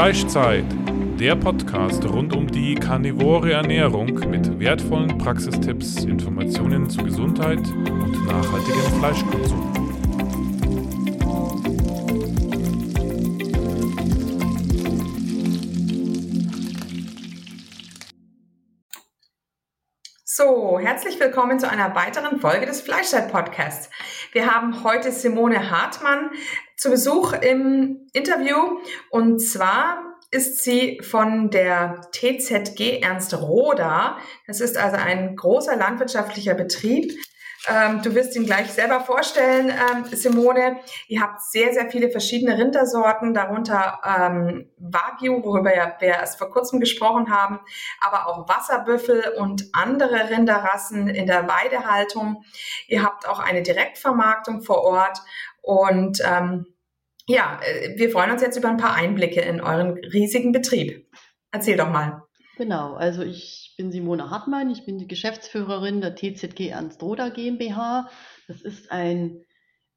Fleischzeit, der Podcast rund um die karnivore Ernährung mit wertvollen Praxistipps, Informationen zu Gesundheit und nachhaltigem Fleischkonsum. So, herzlich willkommen zu einer weiteren Folge des Fleischzeit Podcasts. Wir haben heute Simone Hartmann zu Besuch im Interview und zwar ist sie von der TZG Ernst Roda. Das ist also ein großer landwirtschaftlicher Betrieb ähm, du wirst ihn gleich selber vorstellen, ähm, Simone. Ihr habt sehr, sehr viele verschiedene Rindersorten, darunter ähm, Wagyu, worüber wir erst vor kurzem gesprochen haben, aber auch Wasserbüffel und andere Rinderrassen in der Weidehaltung. Ihr habt auch eine Direktvermarktung vor Ort und ähm, ja, äh, wir freuen uns jetzt über ein paar Einblicke in euren riesigen Betrieb. Erzähl doch mal. Genau, also ich bin Simone Hartmann, ich bin die Geschäftsführerin der TZG Ernst Roda GmbH. Das ist ein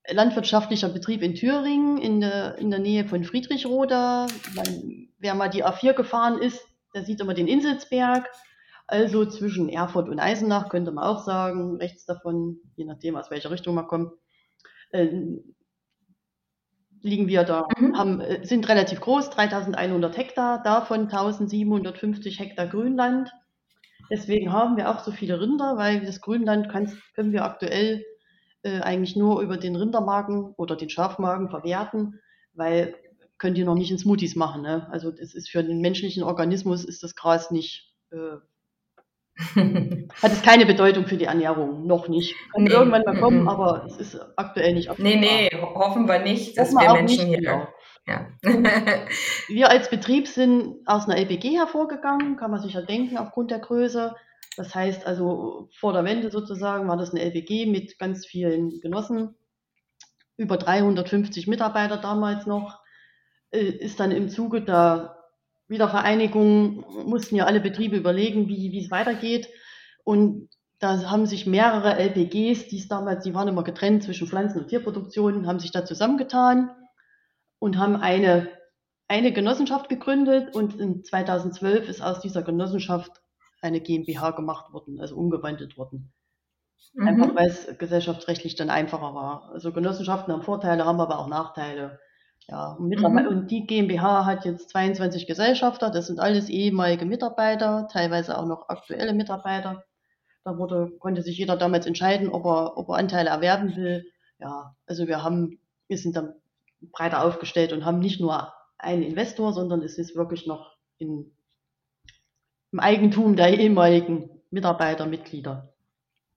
landwirtschaftlicher Betrieb in Thüringen in der, in der Nähe von Friedrichroda. Man, wer mal die A4 gefahren ist, der sieht immer den Inselsberg. Also zwischen Erfurt und Eisenach könnte man auch sagen, rechts davon, je nachdem aus welcher Richtung man kommt. Äh, liegen wir da, mhm. haben, äh, sind relativ groß, 3100 Hektar, davon 1750 Hektar Grünland. Deswegen haben wir auch so viele Rinder, weil das Grünland kann, können wir aktuell äh, eigentlich nur über den Rindermagen oder den Schafmagen verwerten, weil können die noch nicht in Smoothies machen. Ne? Also das ist für den menschlichen Organismus ist das Gras nicht äh, hat es keine Bedeutung für die Ernährung, noch nicht. Kann nee. irgendwann mal kommen, mhm. aber es ist aktuell nicht absehbar. Nee, nee, hoffen wir nicht, dass wir Menschen hier. Genau. Ja. wir als Betrieb sind aus einer LPG hervorgegangen, kann man sich ja denken, aufgrund der Größe. Das heißt also, vor der Wende sozusagen war das eine LPG mit ganz vielen Genossen, über 350 Mitarbeiter damals noch, äh, ist dann im Zuge der Wiedervereinigung mussten ja alle Betriebe überlegen, wie, wie es weitergeht. Und da haben sich mehrere LPGs, die es damals, die waren immer getrennt zwischen Pflanzen- und Tierproduktion, haben sich da zusammengetan und haben eine, eine Genossenschaft gegründet. Und in 2012 ist aus dieser Genossenschaft eine GmbH gemacht worden, also umgewandelt worden. Mhm. Einfach weil es gesellschaftsrechtlich dann einfacher war. Also Genossenschaften haben Vorteile, haben aber auch Nachteile. Ja, und, mhm. und die GmbH hat jetzt 22 Gesellschafter, das sind alles ehemalige Mitarbeiter, teilweise auch noch aktuelle Mitarbeiter. Da wurde, konnte sich jeder damals entscheiden, ob er, ob er Anteile erwerben will. Ja, also wir haben, wir sind dann breiter aufgestellt und haben nicht nur einen Investor, sondern es ist wirklich noch in, im Eigentum der ehemaligen Mitarbeiter, Mitglieder.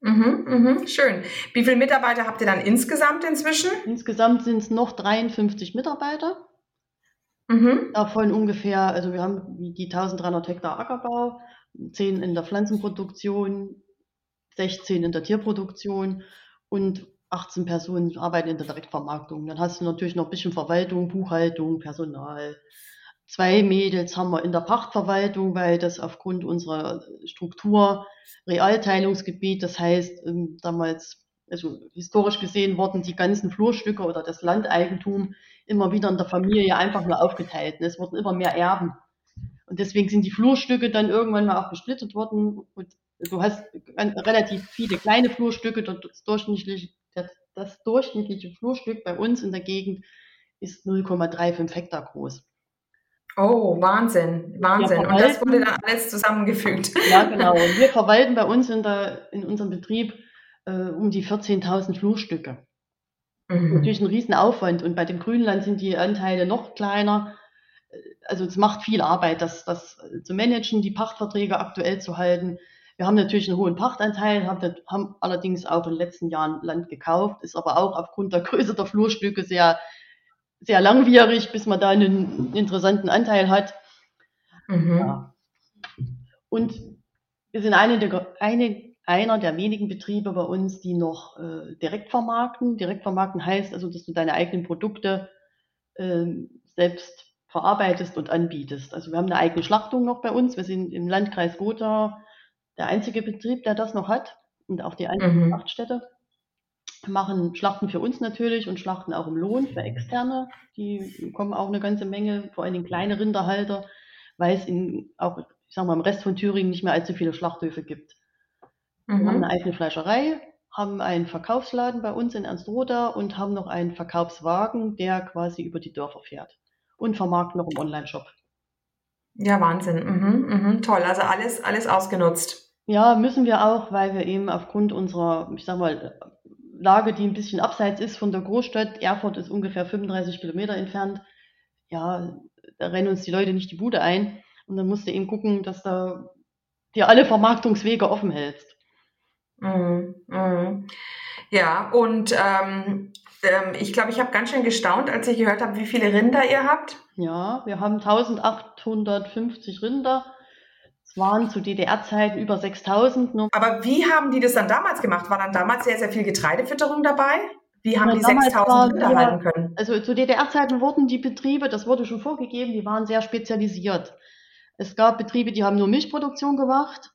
Mhm, mhm, schön. Wie viele Mitarbeiter habt ihr dann insgesamt inzwischen? Insgesamt sind es noch 53 Mitarbeiter. Mhm. Davon ungefähr, also wir haben die 1300 Hektar Ackerbau, 10 in der Pflanzenproduktion, 16 in der Tierproduktion und 18 Personen arbeiten in der Direktvermarktung. Dann hast du natürlich noch ein bisschen Verwaltung, Buchhaltung, Personal. Zwei Mädels haben wir in der Pachtverwaltung, weil das aufgrund unserer Struktur Realteilungsgebiet, das heißt ähm, damals, also historisch gesehen wurden die ganzen Flurstücke oder das Landeigentum immer wieder in der Familie einfach nur aufgeteilt. Es wurden immer mehr Erben. Und deswegen sind die Flurstücke dann irgendwann mal auch gesplittet worden. Und du hast relativ viele kleine Flurstücke. Das durchschnittliche, das durchschnittliche Flurstück bei uns in der Gegend ist 0,35 Hektar groß. Oh, Wahnsinn, Wahnsinn. Und das wurde dann alles zusammengefügt. Ja, genau. Und wir verwalten bei uns in, der, in unserem Betrieb äh, um die 14.000 Flurstücke. Mhm. Natürlich ein Riesenaufwand. Und bei dem Grünland sind die Anteile noch kleiner. Also es macht viel Arbeit, das, das zu managen, die Pachtverträge aktuell zu halten. Wir haben natürlich einen hohen Pachtanteil, haben, haben allerdings auch in den letzten Jahren Land gekauft, ist aber auch aufgrund der Größe der Flurstücke sehr sehr langwierig, bis man da einen interessanten Anteil hat. Mhm. Ja. Und wir sind eine der, eine, einer der wenigen Betriebe bei uns, die noch äh, direkt vermarkten. Direkt vermarkten heißt also, dass du deine eigenen Produkte äh, selbst verarbeitest und anbietest. Also wir haben eine eigene Schlachtung noch bei uns. Wir sind im Landkreis Gotha der einzige Betrieb, der das noch hat und auch die einzige mhm. Schlachtstätte. Machen Schlachten für uns natürlich und Schlachten auch im Lohn für Externe. Die kommen auch eine ganze Menge, vor allem kleine Rinderhalter, weil es in, auch, ich sag mal, im Rest von Thüringen nicht mehr allzu viele Schlachthöfe gibt. Mhm. Wir haben eine eigene Fleischerei, haben einen Verkaufsladen bei uns in Ernst-Roda und haben noch einen Verkaufswagen, der quasi über die Dörfer fährt und vermarkten noch im Online-Shop. Ja, Wahnsinn. Mhm, mhm, toll. Also alles, alles ausgenutzt. Ja, müssen wir auch, weil wir eben aufgrund unserer, ich sag mal, Lage, die ein bisschen abseits ist von der Großstadt. Erfurt ist ungefähr 35 Kilometer entfernt. Ja, da rennen uns die Leute nicht die Bude ein. Und dann musst du eben gucken, dass du dir alle Vermarktungswege offen hältst. Mhm. Mhm. Ja, und ähm, ähm, ich glaube, ich habe ganz schön gestaunt, als ich gehört habe, wie viele Rinder ihr habt. Ja, wir haben 1850 Rinder waren zu DDR-Zeiten über 6000. Aber wie haben die das dann damals gemacht? War dann damals sehr, sehr viel Getreidefütterung dabei? Wie haben ja, die 6000 Rinder halten können? Also zu DDR-Zeiten wurden die Betriebe, das wurde schon vorgegeben, die waren sehr spezialisiert. Es gab Betriebe, die haben nur Milchproduktion gemacht,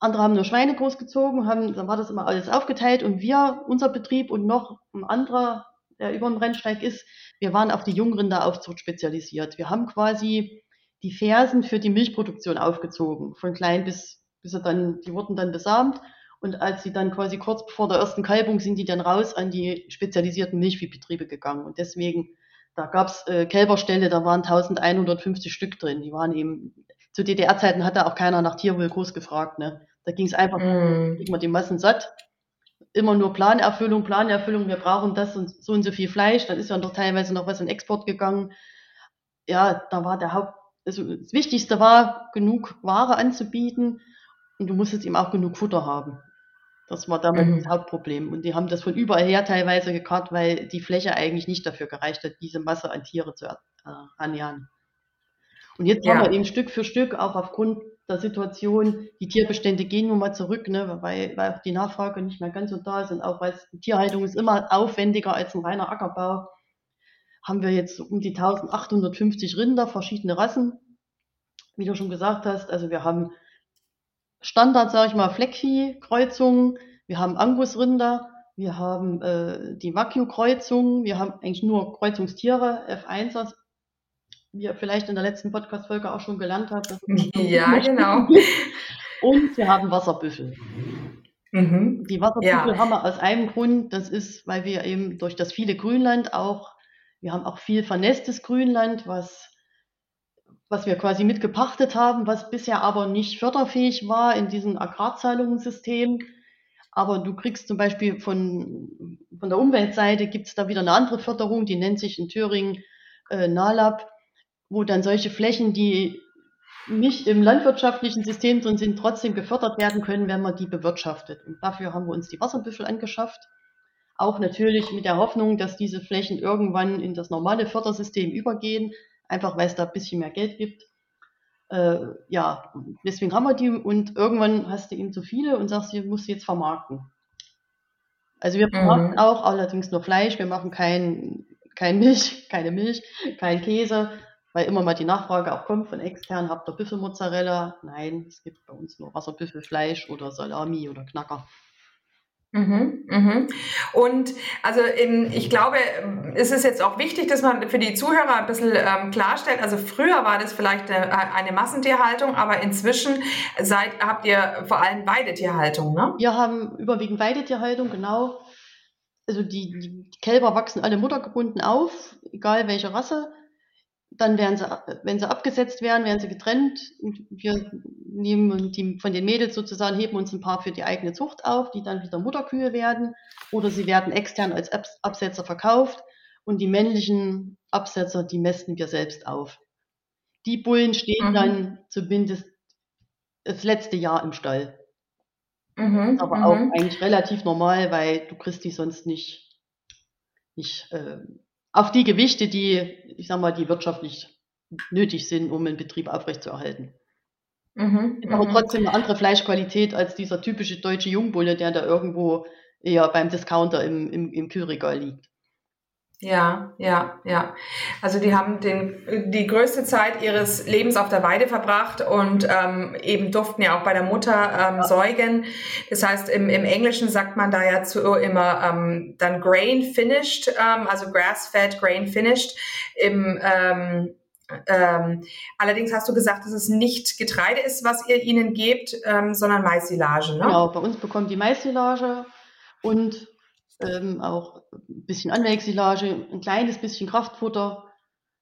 andere haben nur Schweine großgezogen, haben, dann war das immer alles aufgeteilt und wir, unser Betrieb und noch ein anderer, der über dem Rennsteig ist, wir waren auf die Jungrinderaufzucht spezialisiert. Wir haben quasi die Fersen für die Milchproduktion aufgezogen, von klein bis, bis sie dann, die wurden dann besamt. Und als sie dann quasi kurz vor der ersten Kalbung sind die dann raus an die spezialisierten Milchviehbetriebe gegangen. Und deswegen, da gab es äh, Kälberställe, da waren 1150 Stück drin. Die waren eben, zu DDR-Zeiten hat da auch keiner nach Tierwohl groß gefragt. Ne? Da ging es einfach, mm. kriegt man die Massen satt. Immer nur Planerfüllung, Planerfüllung, wir brauchen das und so und so viel Fleisch. Dann ist ja doch teilweise noch was in Export gegangen. Ja, da war der Haupt, also das Wichtigste war, genug Ware anzubieten und du musstest eben auch genug Futter haben. Das war damals mhm. das Hauptproblem. Und die haben das von überall her teilweise gekarrt, weil die Fläche eigentlich nicht dafür gereicht hat, diese Masse an Tiere zu äh, ernähren. Und jetzt ja. haben wir eben Stück für Stück, auch aufgrund der Situation, die Tierbestände gehen nun mal zurück, ne, weil, weil die Nachfrage nicht mehr ganz so da ist und auch weil Tierhaltung ist immer aufwendiger als ein reiner Ackerbau haben wir jetzt um die 1850 Rinder, verschiedene Rassen, wie du schon gesagt hast. Also wir haben Standard, sage ich mal, Fleckvieh-Kreuzungen, wir haben Angusrinder, wir haben äh, die Wagyu-Kreuzungen, wir haben eigentlich nur Kreuzungstiere, F1ers, wie ihr vielleicht in der letzten Podcast-Folge auch schon gelernt habt. ja, genau. Und wir haben Wasserbüffel. Mhm. Die Wasserbüffel ja. haben wir aus einem Grund, das ist, weil wir eben durch das viele Grünland auch wir haben auch viel vernässtes Grünland, was, was wir quasi mitgepachtet haben, was bisher aber nicht förderfähig war in diesem Agrarzahlungssystem. Aber du kriegst zum Beispiel von, von der Umweltseite gibt es da wieder eine andere Förderung, die nennt sich in Thüringen äh, NALAB, wo dann solche Flächen, die nicht im landwirtschaftlichen System drin sind, trotzdem gefördert werden können, wenn man die bewirtschaftet. Und dafür haben wir uns die Wasserbüffel angeschafft. Auch natürlich mit der Hoffnung, dass diese Flächen irgendwann in das normale Fördersystem übergehen, einfach weil es da ein bisschen mehr Geld gibt. Äh, ja, deswegen haben wir die und irgendwann hast du eben zu viele und sagst, du musst jetzt vermarkten. Also wir vermarkten mhm. auch allerdings nur Fleisch, wir machen kein, kein Milch, keine Milch, kein Käse, weil immer mal die Nachfrage auch kommt von extern, habt ihr Büffelmozzarella? Nein, es gibt bei uns nur Wasserbüffelfleisch oder Salami oder Knacker. Mhm, mhm. Und also in, ich glaube, es ist jetzt auch wichtig, dass man für die Zuhörer ein bisschen ähm, klarstellt. Also früher war das vielleicht eine, eine, Massentierhaltung, aber inzwischen seid, habt ihr vor allem Weidetierhaltung, ne? Wir haben überwiegend Weidetierhaltung, genau. Also die, die Kälber wachsen alle muttergebunden auf, egal welche Rasse dann werden sie, wenn sie abgesetzt werden, werden sie getrennt. Wir nehmen die, von den Mädels sozusagen, heben uns ein paar für die eigene Zucht auf, die dann wieder Mutterkühe werden. Oder sie werden extern als Absetzer verkauft. Und die männlichen Absetzer, die mästen wir selbst auf. Die Bullen stehen mhm. dann zumindest das letzte Jahr im Stall. Mhm, aber mhm. auch eigentlich relativ normal, weil du kriegst die sonst nicht, nicht äh, auf die Gewichte, die, ich sag mal, die wirtschaftlich nötig sind, um einen Betrieb aufrechtzuerhalten. Mhm, aber mhm. trotzdem eine andere Fleischqualität als dieser typische deutsche Jungbulle, der da irgendwo eher beim Discounter im, im, im Kühlregal liegt. Ja, ja, ja. Also die haben den, die größte Zeit ihres Lebens auf der Weide verbracht und ähm, eben durften ja auch bei der Mutter ähm, säugen. Das heißt, im, im Englischen sagt man da ja zu immer ähm, dann grain finished, ähm, also grass-fed, grain finished. Im, ähm, ähm, allerdings hast du gesagt, dass es nicht Getreide ist, was ihr ihnen gebt, ähm, sondern Maissilage. Ne? Genau, bei uns bekommt die Maissilage und ähm, auch ein bisschen Anwächsilage, ein kleines bisschen Kraftfutter,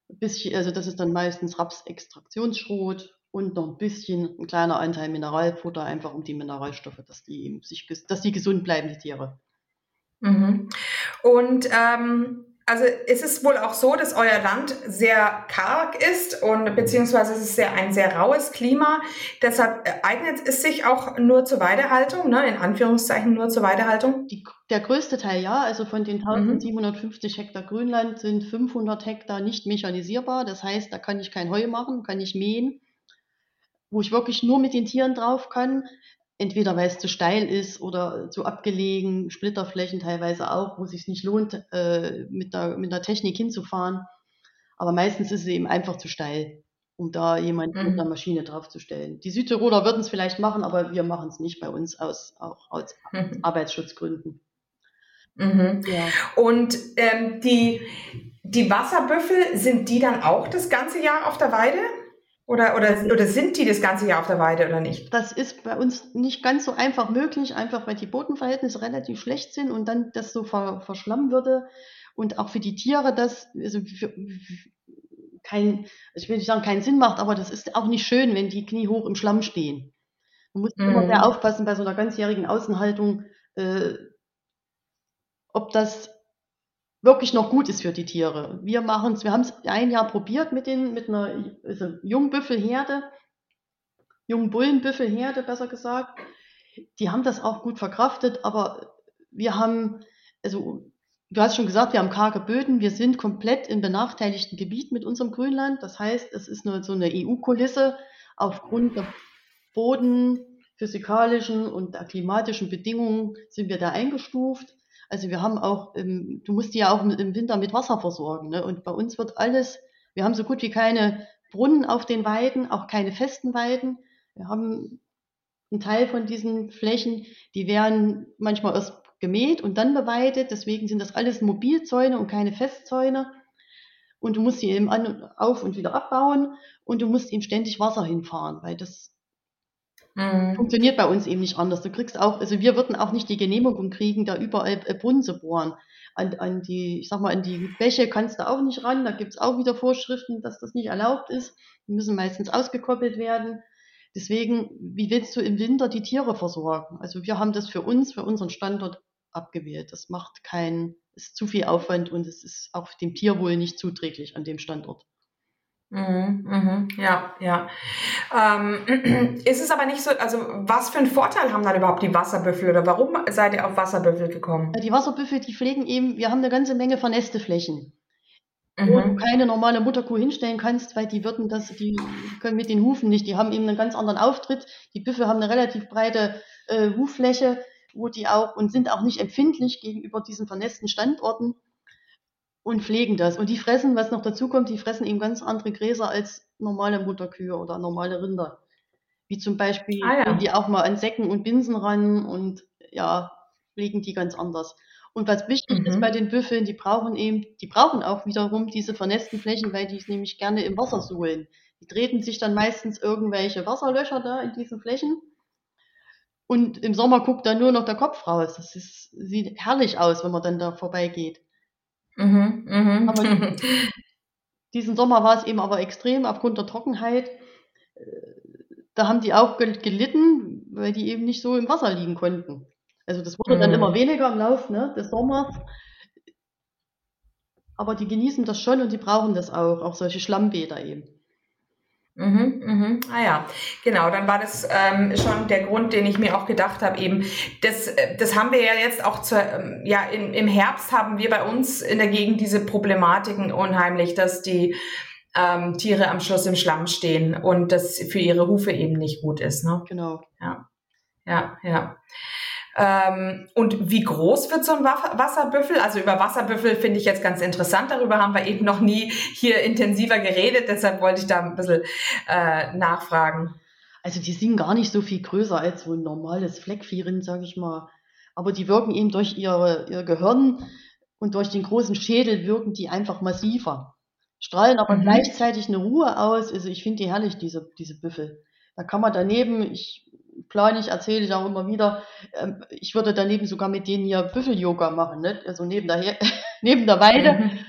bisschen, also das ist dann meistens Rapsextraktionsschrot und noch ein bisschen ein kleiner Anteil Mineralfutter, einfach um die Mineralstoffe, dass die sich, dass die gesund bleiben, die Tiere. Mhm. Und ähm, also ist es wohl auch so, dass euer Land sehr karg ist und beziehungsweise es ist sehr, ein sehr raues Klima. Deshalb eignet es sich auch nur zur Weidehaltung, ne? in Anführungszeichen nur zur Weidehaltung? Die, der größte Teil ja, also von den 1750 mhm. Hektar Grünland sind 500 Hektar nicht mechanisierbar. Das heißt, da kann ich kein Heu machen, kann ich mähen. Wo ich wirklich nur mit den Tieren drauf kann, entweder weil es zu steil ist oder zu abgelegen, Splitterflächen teilweise auch, wo es sich nicht lohnt, äh, mit, der, mit der Technik hinzufahren. Aber meistens ist es eben einfach zu steil, um da jemanden mhm. mit einer Maschine draufzustellen. Die Südtiroler würden es vielleicht machen, aber wir machen es nicht bei uns aus, auch aus mhm. Arbeitsschutzgründen. Mhm. Ja. Und ähm, die, die Wasserbüffel, sind die dann auch das ganze Jahr auf der Weide? Oder, oder, oder sind die das ganze Jahr auf der Weide oder nicht? Das ist bei uns nicht ganz so einfach möglich, einfach weil die Bodenverhältnisse relativ schlecht sind und dann das so ver, verschlammen würde. Und auch für die Tiere das also für, kein, also ich will nicht sagen, keinen Sinn macht, aber das ist auch nicht schön, wenn die Knie hoch im Schlamm stehen. Man muss mhm. immer sehr aufpassen bei so einer ganzjährigen Außenhaltung, äh, ob das wirklich noch gut ist für die Tiere. Wir machen wir haben es ein Jahr probiert mit den, mit einer also Jungbüffelherde, jungen Bullenbüffelherde, besser gesagt. Die haben das auch gut verkraftet, aber wir haben, also du hast schon gesagt, wir haben karge Böden, wir sind komplett im benachteiligten Gebiet mit unserem Grünland. Das heißt, es ist nur so eine EU-Kulisse. Aufgrund der bodenphysikalischen und der klimatischen Bedingungen sind wir da eingestuft. Also wir haben auch, ähm, du musst die ja auch im Winter mit Wasser versorgen. Ne? Und bei uns wird alles, wir haben so gut wie keine Brunnen auf den Weiden, auch keine festen Weiden. Wir haben einen Teil von diesen Flächen, die werden manchmal erst gemäht und dann beweidet. Deswegen sind das alles Mobilzäune und keine Festzäune. Und du musst sie eben an, auf und wieder abbauen und du musst eben ständig Wasser hinfahren, weil das Mhm. Funktioniert bei uns eben nicht anders. Du kriegst auch, also wir würden auch nicht die Genehmigung kriegen, da überall äh, Brunnen zu bohren. An, an die, ich sag mal, an die Bäche kannst du auch nicht ran. Da gibt es auch wieder Vorschriften, dass das nicht erlaubt ist. Die müssen meistens ausgekoppelt werden. Deswegen, wie willst du im Winter die Tiere versorgen? Also wir haben das für uns, für unseren Standort abgewählt. Das macht keinen, ist zu viel Aufwand und es ist auch dem Tierwohl nicht zuträglich an dem Standort. Mhm, mhm, ja, ja. Ähm, ist es aber nicht so, also was für einen Vorteil haben dann überhaupt die Wasserbüffel oder warum seid ihr auf Wasserbüffel gekommen? Die Wasserbüffel, die pflegen eben, wir haben eine ganze Menge vernässte Flächen. Mhm. Wo du keine normale Mutterkuh hinstellen kannst, weil die würden das, die können mit den Hufen nicht, die haben eben einen ganz anderen Auftritt. Die Büffel haben eine relativ breite äh, Huffläche, wo die auch und sind auch nicht empfindlich gegenüber diesen vernässten Standorten und pflegen das. Und die fressen, was noch dazu kommt, die fressen eben ganz andere Gräser als normale Mutterkühe oder normale Rinder. Wie zum Beispiel ah, ja. die auch mal an Säcken und Binsen ran und ja, pflegen die ganz anders. Und was wichtig mhm. ist bei den Büffeln, die brauchen eben, die brauchen auch wiederum diese vernässten Flächen, weil die es nämlich gerne im Wasser suhlen. Die treten sich dann meistens irgendwelche Wasserlöcher da in diesen Flächen. Und im Sommer guckt dann nur noch der Kopf raus. Das ist, sieht herrlich aus, wenn man dann da vorbeigeht. Mhm, mhm. Aber diesen Sommer war es eben aber extrem aufgrund der Trockenheit. Da haben die auch gelitten, weil die eben nicht so im Wasser liegen konnten. Also das wurde dann immer mhm. weniger im Laufe ne, des Sommers. Aber die genießen das schon und die brauchen das auch, auch solche Schlammbäder eben. Mhm, mhm. Ah ja, genau, dann war das ähm, schon der Grund, den ich mir auch gedacht habe, eben, das, äh, das haben wir ja jetzt auch zur, ähm, ja, in, im Herbst haben wir bei uns in der Gegend diese Problematiken unheimlich, dass die ähm, Tiere am Schluss im Schlamm stehen und das für ihre Hufe eben nicht gut ist. Ne? Genau. Ja, ja, ja. Ähm, und wie groß wird so ein Wasserbüffel? Also über Wasserbüffel finde ich jetzt ganz interessant. Darüber haben wir eben noch nie hier intensiver geredet. Deshalb wollte ich da ein bisschen äh, nachfragen. Also die sind gar nicht so viel größer als so ein normales Fleckviehrind, sage ich mal. Aber die wirken eben durch ihre, ihr Gehirn und durch den großen Schädel wirken die einfach massiver. Strahlen aber mhm. gleichzeitig eine Ruhe aus. Also ich finde die herrlich, diese, diese Büffel. Da kann man daneben, ich plane ich, erzähle ich auch immer wieder, ähm, ich würde daneben sogar mit denen hier Büffel-Yoga machen, ne? also neben der, neben der Weide. Mhm.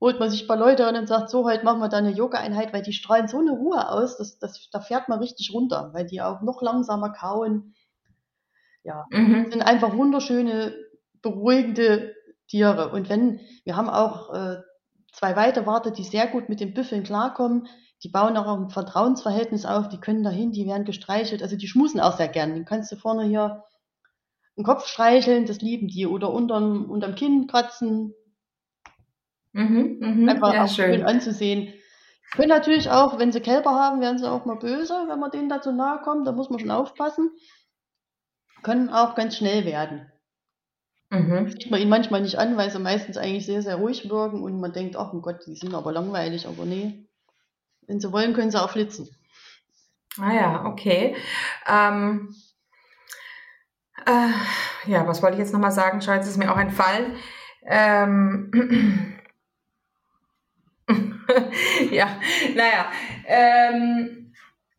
Holt man sich ein paar Leute an und sagt, so, heute machen wir da eine Yoga-Einheit, weil die strahlen so eine Ruhe aus, dass, dass, da fährt man richtig runter, weil die auch noch langsamer kauen. Ja, mhm. sind einfach wunderschöne, beruhigende Tiere. Und wenn, wir haben auch äh, zwei Weidewarte, die sehr gut mit den Büffeln klarkommen, die bauen auch ein Vertrauensverhältnis auf, die können dahin, die werden gestreichelt, also die schmusen auch sehr gern. Den kannst du vorne hier den Kopf streicheln, das lieben die, oder unterm, unterm Kinn kratzen. Mhm, mh, Einfach ja, auch schön. schön anzusehen. Können natürlich auch, wenn sie Kälber haben, werden sie auch mal böse, wenn man denen da zu nahe kommt, da muss man schon aufpassen. Können auch ganz schnell werden. Mhm. Sieht man ihnen manchmal nicht an, weil sie meistens eigentlich sehr, sehr ruhig wirken und man denkt, ach oh Gott, die sind aber langweilig, aber nee. Wenn sie wollen, können sie auch flitzen. Ah ja, okay. Ähm, äh, ja, was wollte ich jetzt nochmal sagen? Jetzt ist mir auch entfallen. Ähm, ja, naja. Ähm,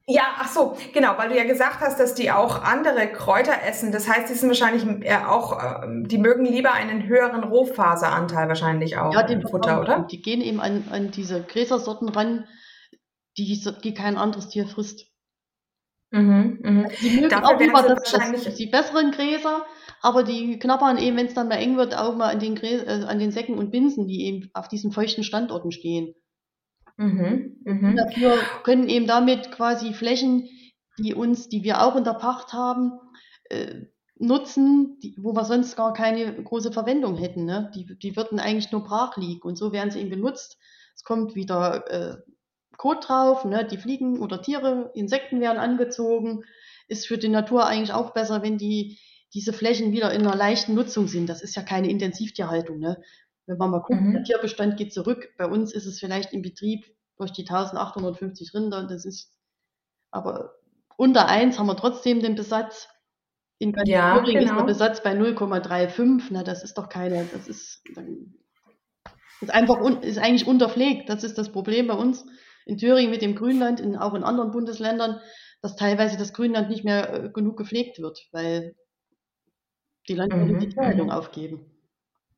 ja, ach so, genau, weil du ja gesagt hast, dass die auch andere Kräuter essen. Das heißt, die sind wahrscheinlich auch, ähm, die mögen lieber einen höheren Rohfaseranteil wahrscheinlich auch ja, im Futter, oder? Die gehen eben an, an diese Gräsersorten ran, die, die kein anderes Tier frisst. Mhm, mh. Die mögen Dafür auch lieber das, das, die besseren Gräser, aber die knabbern eben, wenn es dann mal eng wird, auch mal an den, Gräs, äh, an den Säcken und Binsen, die eben auf diesen feuchten Standorten stehen. Mhm, mh. Dafür können eben damit quasi Flächen, die uns, die wir auch in der Pacht haben, äh, nutzen, die, wo wir sonst gar keine große Verwendung hätten. Ne? Die, die würden eigentlich nur brach liegen und so werden sie eben benutzt. Es kommt wieder äh, Kot drauf, ne? die Fliegen oder Tiere, Insekten werden angezogen. Ist für die Natur eigentlich auch besser, wenn die, diese Flächen wieder in einer leichten Nutzung sind. Das ist ja keine Intensivtierhaltung. Ne? Wenn man mal guckt, mhm. der Tierbestand geht zurück. Bei uns ist es vielleicht im Betrieb durch die 1850 Rinder. Das ist aber unter 1 haben wir trotzdem den Besatz. In ganz ja, genau. ist der genau. Besatz bei 0,35. Na, das ist doch keine, das ist, ist einfach, ist eigentlich unterpflegt. Das ist das Problem bei uns in Thüringen mit dem Grünland, in, auch in anderen Bundesländern, dass teilweise das Grünland nicht mehr äh, genug gepflegt wird, weil die Landwirte mhm. die Tierhaltung aufgeben.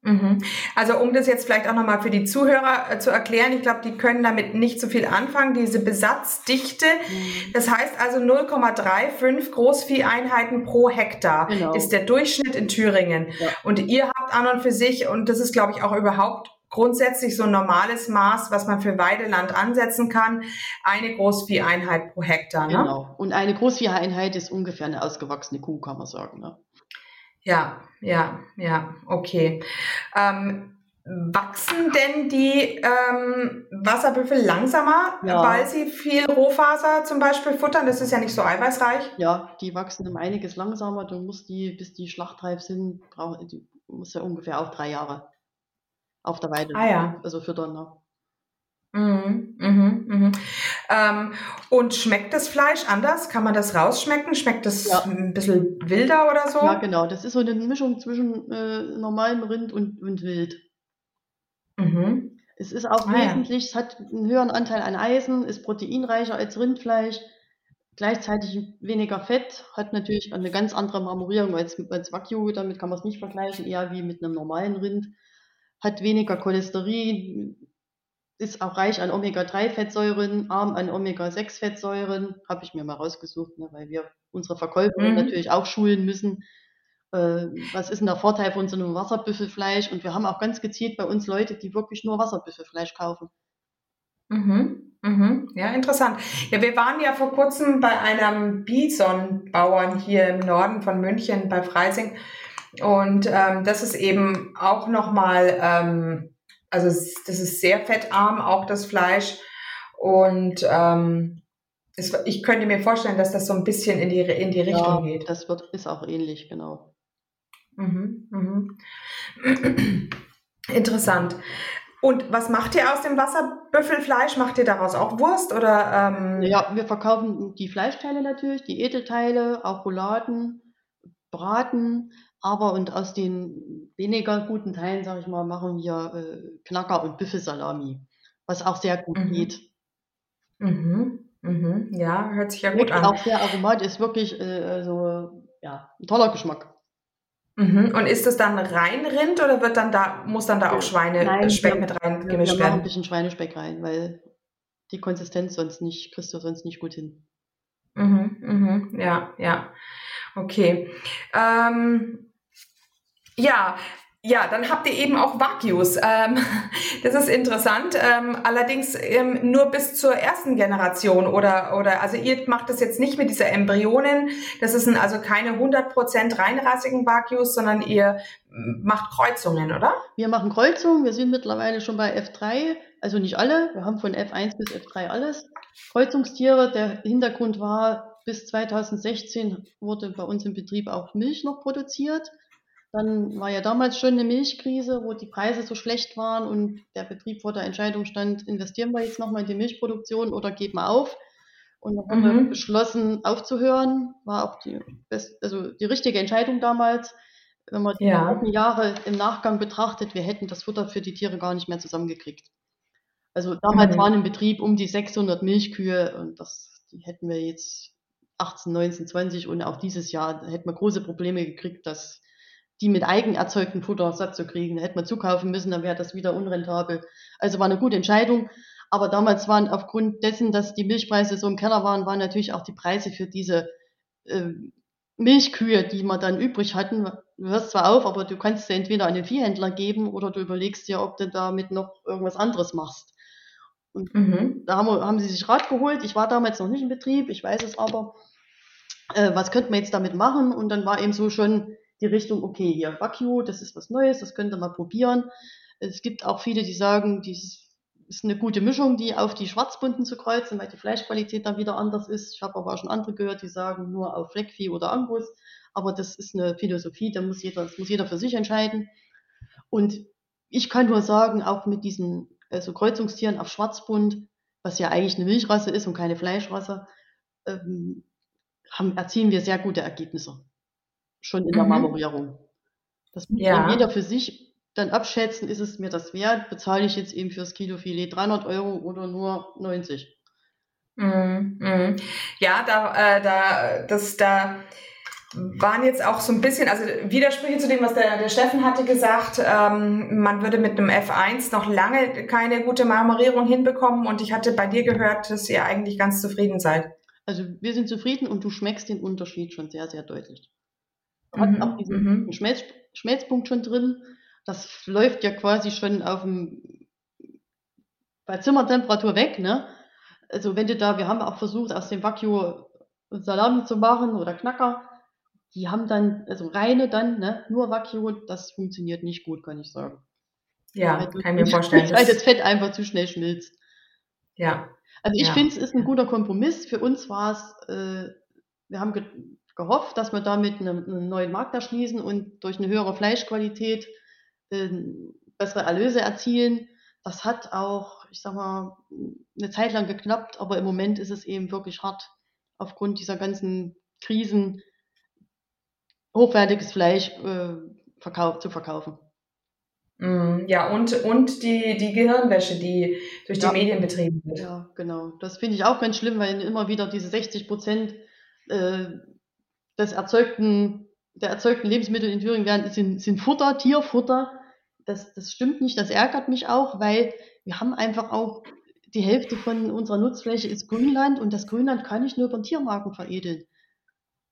Mhm. Also um das jetzt vielleicht auch nochmal für die Zuhörer äh, zu erklären, ich glaube, die können damit nicht so viel anfangen, diese Besatzdichte. Mhm. Das heißt also 0,35 Großvieheinheiten pro Hektar genau. ist der Durchschnitt in Thüringen. Ja. Und ihr habt an und für sich, und das ist glaube ich auch überhaupt grundsätzlich so ein normales Maß, was man für Weideland ansetzen kann, eine Großvieheinheit pro Hektar. Ne? Genau. Und eine Großvieheinheit ist ungefähr eine ausgewachsene Kuh, kann man sagen. Ne? Ja, ja, ja, okay. Ähm, wachsen denn die ähm, Wasserbüffel langsamer, ja. weil sie viel Rohfaser zum Beispiel futtern? Das ist ja nicht so eiweißreich. Ja, die wachsen um einiges langsamer. Du musst die, bis die schlachtreif sind, brauch, die muss ja ungefähr auch drei Jahre auf der Weide. Ah ja. Also füttern. Ne? Mhm, mhm, mhm. Ähm, und schmeckt das Fleisch anders? Kann man das rausschmecken? Schmeckt das ja. ein bisschen wilder oder so? Ja, genau. Das ist so eine Mischung zwischen äh, normalem Rind und, und Wild. Mhm. Es ist auch ah, wesentlich, ja. es hat einen höheren Anteil an Eisen, ist proteinreicher als Rindfleisch, gleichzeitig weniger Fett, hat natürlich eine ganz andere Marmorierung als, als Wagyu, damit kann man es nicht vergleichen, eher wie mit einem normalen Rind hat weniger Cholesterin, ist auch reich an Omega-3-Fettsäuren, arm an Omega-6-Fettsäuren, habe ich mir mal rausgesucht, ne, weil wir unsere Verkäufer mhm. natürlich auch schulen müssen. Äh, was ist denn der Vorteil von so einem Wasserbüffelfleisch? Und wir haben auch ganz gezielt bei uns Leute, die wirklich nur Wasserbüffelfleisch kaufen. Mhm, mhm. Ja, interessant. Ja, wir waren ja vor kurzem bei einem Bison-Bauern hier im Norden von München bei Freising und ähm, das ist eben auch nochmal, ähm, also das ist sehr fettarm, auch das Fleisch. Und ähm, es, ich könnte mir vorstellen, dass das so ein bisschen in die, in die Richtung ja, geht. Das wird, ist auch ähnlich, genau. Mhm. Mhm. Interessant. Und was macht ihr aus dem Wasserbüffelfleisch? Macht ihr daraus auch Wurst oder? Ähm ja, wir verkaufen die Fleischteile natürlich, die Edelteile, auch Rouladen, Braten, aber und aus den weniger guten Teilen, sage ich mal, machen wir äh, Knacker und Büffelsalami, was auch sehr gut mhm. geht. Mhm. Mhm. Ja, hört sich ja gut an. Auch sehr aromatisch, ist wirklich äh, also, ja, ein toller Geschmack. Mhm. Und ist das dann rein Rind oder wird dann da, muss dann da auch Schweinespeck mit rein gemischt werden? Wir ein bisschen Schweinespeck rein, weil die Konsistenz sonst nicht, kriegst du sonst nicht gut hin. Mhm, mhm, ja, ja. Okay. Ähm, ja, ja, dann habt ihr eben auch Wagyus. Ähm, das ist interessant. Ähm, allerdings ähm, nur bis zur ersten Generation oder oder also ihr macht das jetzt nicht mit dieser Embryonen. Das ist also keine 100% reinrassigen Wagyus, sondern ihr macht Kreuzungen, oder? Wir machen Kreuzungen. Wir sind mittlerweile schon bei F3, also nicht alle. Wir haben von F1 bis F3 alles. Kreuzungstiere. Der Hintergrund war, bis 2016 wurde bei uns im Betrieb auch Milch noch produziert. Dann war ja damals schon eine Milchkrise, wo die Preise so schlecht waren und der Betrieb vor der Entscheidung stand, investieren wir jetzt nochmal in die Milchproduktion oder geben wir auf. Und dann haben mhm. wir beschlossen, aufzuhören. War auch die, best, also die richtige Entscheidung damals. Wenn man die ja. Jahre im Nachgang betrachtet, wir hätten das Futter für die Tiere gar nicht mehr zusammengekriegt. Also damals mhm. waren im Betrieb um die 600 Milchkühe und das, die hätten wir jetzt 18, 19, 20 und auch dieses Jahr hätten wir große Probleme gekriegt, dass die mit eigen erzeugtem Futter satt zu kriegen. Da hätte man zukaufen müssen, dann wäre das wieder unrentabel. Also war eine gute Entscheidung. Aber damals waren aufgrund dessen, dass die Milchpreise so im Keller waren, waren natürlich auch die Preise für diese äh, Milchkühe, die wir dann übrig hatten. Du hörst zwar auf, aber du kannst sie entweder an den Viehhändler geben oder du überlegst dir, ob du damit noch irgendwas anderes machst. Und mhm. da haben, wir, haben sie sich Rat geholt. Ich war damals noch nicht in Betrieb, ich weiß es aber. Äh, was könnte man jetzt damit machen? Und dann war eben so schon die Richtung, okay, hier Wagyu, das ist was Neues, das könnt ihr mal probieren. Es gibt auch viele, die sagen, dies ist eine gute Mischung, die auf die Schwarzbunden zu kreuzen, weil die Fleischqualität dann wieder anders ist. Ich habe aber auch schon andere gehört, die sagen nur auf Fleckvieh oder Angus. Aber das ist eine Philosophie, da muss jeder, das muss jeder für sich entscheiden. Und ich kann nur sagen, auch mit diesen also Kreuzungstieren auf Schwarzbund, was ja eigentlich eine Milchrasse ist und keine Fleischrasse, ähm, haben, erzielen wir sehr gute Ergebnisse schon in der mhm. Marmorierung. Das muss ja. jeder für sich dann abschätzen, ist es mir das wert? Bezahle ich jetzt eben fürs Kilo Filet 300 Euro oder nur 90? Mhm. Mhm. Ja, da, äh, da, das, da waren jetzt auch so ein bisschen, also Widersprüche zu dem, was der, der Steffen hatte gesagt, ähm, man würde mit einem F1 noch lange keine gute Marmorierung hinbekommen und ich hatte bei dir gehört, dass ihr eigentlich ganz zufrieden seid. Also wir sind zufrieden und du schmeckst den Unterschied schon sehr, sehr deutlich hat mhm. auch diesen mhm. Schmelz, Schmelzpunkt schon drin. Das läuft ja quasi schon auf dem, bei Zimmertemperatur weg, ne? Also wenn du da, wir haben auch versucht, aus dem Wagyu Salami zu machen oder Knacker. Die haben dann, also reine dann, ne? Nur Wagyu, das funktioniert nicht gut, kann ich sagen. Ja, weil kann ich mir vorstellen. Weil das Fett einfach zu schnell schmilzt. Ja. Also ich ja. finde, es ist ein guter Kompromiss. Für uns war es, äh, wir haben gehofft, dass wir damit einen, einen neuen Markt erschließen und durch eine höhere Fleischqualität äh, bessere Erlöse erzielen. Das hat auch, ich sag mal, eine Zeit lang geklappt, aber im Moment ist es eben wirklich hart, aufgrund dieser ganzen Krisen hochwertiges Fleisch äh, verkauf, zu verkaufen. Mm, ja, und, und die, die Gehirnwäsche, die durch die Medien betrieben wird. Ja, genau. Das finde ich auch ganz schlimm, weil immer wieder diese 60 Prozent äh, des erzeugten, der erzeugten Lebensmittel in Thüringen werden, sind, sind Futter, Tierfutter. Das, das stimmt nicht, das ärgert mich auch, weil wir haben einfach auch die Hälfte von unserer Nutzfläche ist Grünland und das Grünland kann ich nur über Tiermarken veredeln.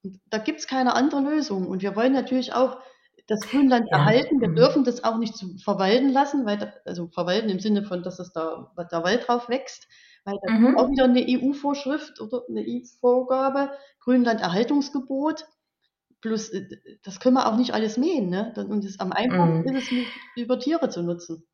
Und da gibt es keine andere Lösung. Und wir wollen natürlich auch das Grünland ja. erhalten. Wir mhm. dürfen das auch nicht verwalten lassen, weil also verwalten im Sinne von, dass das da der Wald drauf wächst, weil da mhm. auch wieder eine EU-Vorschrift oder eine EU-Vorgabe, Grünland-Erhaltungsgebot. Plus, äh, das können wir auch nicht alles mähen. Ne? Und das, am einfachsten mhm. ist es, über Tiere zu nutzen.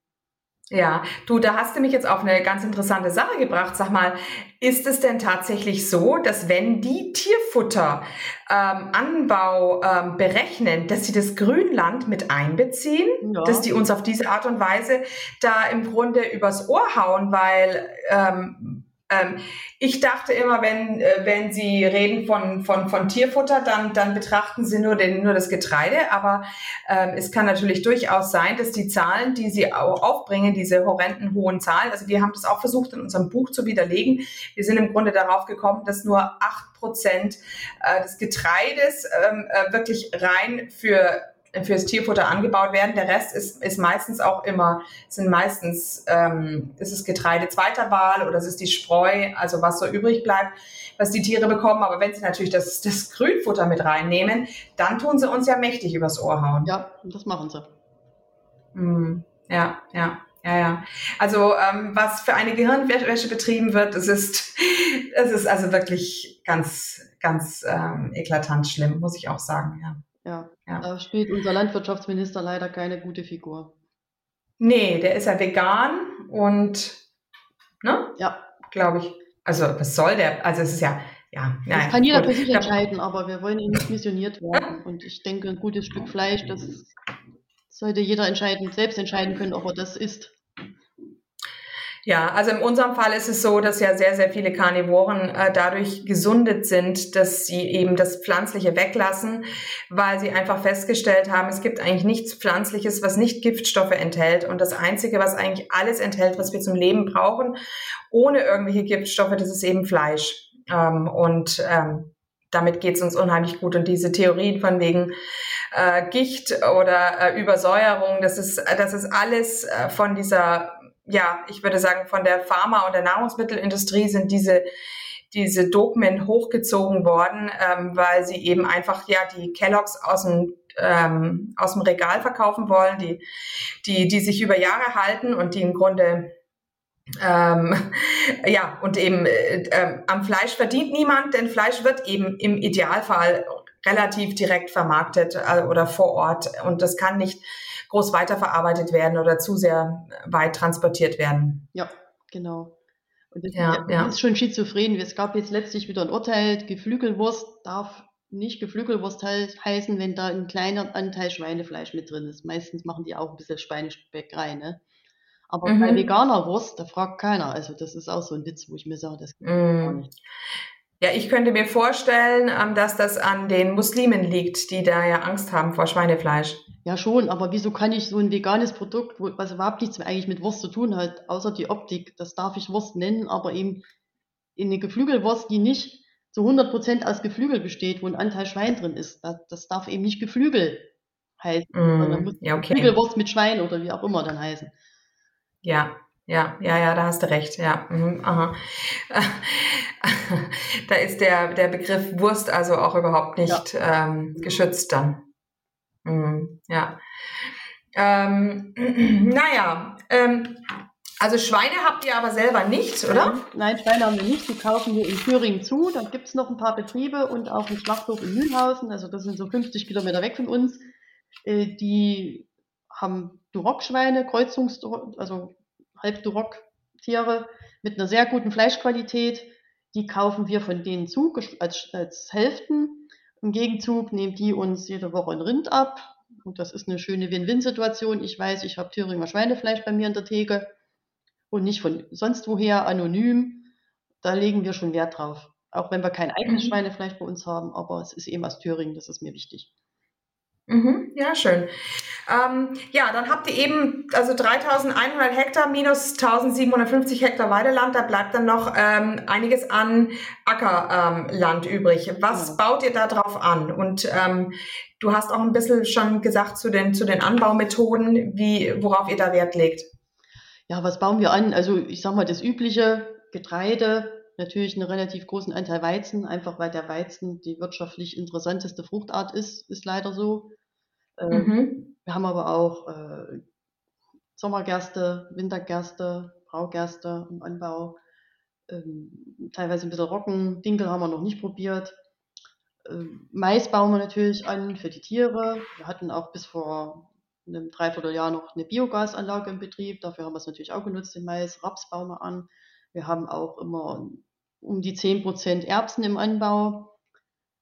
Ja, du, da hast du mich jetzt auf eine ganz interessante Sache gebracht. Sag mal, ist es denn tatsächlich so, dass wenn die Tierfutteranbau ähm, ähm, berechnen, dass sie das Grünland mit einbeziehen, ja. dass die uns auf diese Art und Weise da im Grunde übers Ohr hauen, weil ähm, ähm, ich dachte immer, wenn, äh, wenn Sie reden von, von, von Tierfutter, dann, dann betrachten Sie nur, den, nur das Getreide. Aber ähm, es kann natürlich durchaus sein, dass die Zahlen, die Sie auch aufbringen, diese horrenden hohen Zahlen, also wir haben das auch versucht in unserem Buch zu widerlegen. Wir sind im Grunde darauf gekommen, dass nur acht Prozent äh, des Getreides ähm, äh, wirklich rein für fürs Tierfutter angebaut werden. Der Rest ist, ist meistens auch immer, sind meistens, ähm, ist es Getreide zweiter Wahl oder es ist die Spreu, also was so übrig bleibt, was die Tiere bekommen. Aber wenn sie natürlich das, das Grünfutter mit reinnehmen, dann tun sie uns ja mächtig übers Ohr hauen. Ja, das machen sie. Mm, ja, ja. Ja, ja. Also ähm, was für eine Gehirnwäsche betrieben wird, das ist, das ist also wirklich ganz, ganz ähm, eklatant schlimm, muss ich auch sagen, ja. Ja, ja. da spielt unser Landwirtschaftsminister leider keine gute Figur. Nee, der ist ja vegan und, ne? Ja. Glaube ich. Also, was soll der? Also, es ist ja, ja. Das ja, kann jeder für sich entscheiden, aber wir wollen ihn nicht missioniert werden. Und ich denke, ein gutes Stück Fleisch, das sollte jeder entscheiden, selbst entscheiden können, ob er das isst. Ja, also in unserem Fall ist es so, dass ja sehr, sehr viele Karnivoren äh, dadurch gesundet sind, dass sie eben das Pflanzliche weglassen, weil sie einfach festgestellt haben, es gibt eigentlich nichts Pflanzliches, was nicht Giftstoffe enthält. Und das Einzige, was eigentlich alles enthält, was wir zum Leben brauchen, ohne irgendwelche Giftstoffe, das ist eben Fleisch. Ähm, und ähm, damit geht es uns unheimlich gut. Und diese Theorien von wegen äh, Gicht oder äh, Übersäuerung, das ist, das ist alles äh, von dieser ja, ich würde sagen, von der Pharma- und der Nahrungsmittelindustrie sind diese diese Dogmen hochgezogen worden, ähm, weil sie eben einfach ja die Kelloggs aus dem ähm, aus dem Regal verkaufen wollen, die die die sich über Jahre halten und die im Grunde ähm, ja und eben äh, äh, am Fleisch verdient niemand, denn Fleisch wird eben im Idealfall relativ direkt vermarktet äh, oder vor Ort. Und das kann nicht groß weiterverarbeitet werden oder zu sehr weit transportiert werden. Ja, genau. Und das, ja, ja. ist schon schizophren. Es gab jetzt letztlich wieder ein Urteil, Geflügelwurst darf nicht Geflügelwurst heißen, wenn da ein kleiner Anteil Schweinefleisch mit drin ist. Meistens machen die auch ein bisschen Schweinespeck rein. Ne? Aber mhm. bei veganer Wurst, da fragt keiner. Also das ist auch so ein Witz, wo ich mir sage, das geht mhm. gar nicht. Ja, ich könnte mir vorstellen, ähm, dass das an den Muslimen liegt, die da ja Angst haben vor Schweinefleisch. Ja, schon, aber wieso kann ich so ein veganes Produkt, was überhaupt nichts mehr eigentlich mit Wurst zu tun hat, außer die Optik, das darf ich Wurst nennen, aber eben in eine Geflügelwurst, die nicht zu 100% aus Geflügel besteht, wo ein Anteil Schwein drin ist, das, das darf eben nicht Geflügel heißen. Mm, ja, okay. Geflügelwurst mit Schwein oder wie auch immer dann heißen. Ja, ja, ja, ja, da hast du recht, ja. Mhm, aha. da ist der, der Begriff Wurst also auch überhaupt nicht ja. ähm, geschützt dann. Mhm, ja. Ähm, naja, ähm, also Schweine habt ihr aber selber nicht, oder? Nein, Schweine haben wir nicht. Die kaufen wir in Thüringen zu. Da gibt es noch ein paar Betriebe und auch einen Schlachthof in Mühlhausen. Also das sind so 50 Kilometer weg von uns. Äh, die haben Duroc-Schweine, Kreuzungs-, also Halbduroc-Tiere mit einer sehr guten Fleischqualität. Die kaufen wir von denen zu als, als Hälften. Im Gegenzug nehmen die uns jede Woche ein Rind ab. Und das ist eine schöne Win-Win-Situation. Ich weiß, ich habe Thüringer Schweinefleisch bei mir in der Theke und nicht von sonst woher anonym. Da legen wir schon Wert drauf. Auch wenn wir kein eigenes mhm. Schweinefleisch bei uns haben, aber es ist eben aus Thüringen, das ist mir wichtig. Mhm, ja, schön. Ähm, ja, dann habt ihr eben also 3100 Hektar minus 1750 Hektar Weideland. Da bleibt dann noch ähm, einiges an Ackerland ähm, übrig. Was ja. baut ihr da drauf an? Und ähm, du hast auch ein bisschen schon gesagt zu den, zu den Anbaumethoden, wie, worauf ihr da Wert legt. Ja, was bauen wir an? Also ich sag mal, das übliche Getreide, natürlich einen relativ großen Anteil Weizen, einfach weil der Weizen die wirtschaftlich interessanteste Fruchtart ist, ist leider so. Ähm, mhm. Wir haben aber auch äh, Sommergerste, Wintergerste, Braugerste im Anbau, ähm, teilweise ein bisschen Rocken, Dinkel haben wir noch nicht probiert. Ähm, Mais bauen wir natürlich an für die Tiere. Wir hatten auch bis vor einem Dreivierteljahr noch eine Biogasanlage im Betrieb. Dafür haben wir es natürlich auch genutzt, den Mais, Raps bauen wir an. Wir haben auch immer um die 10 Prozent Erbsen im Anbau.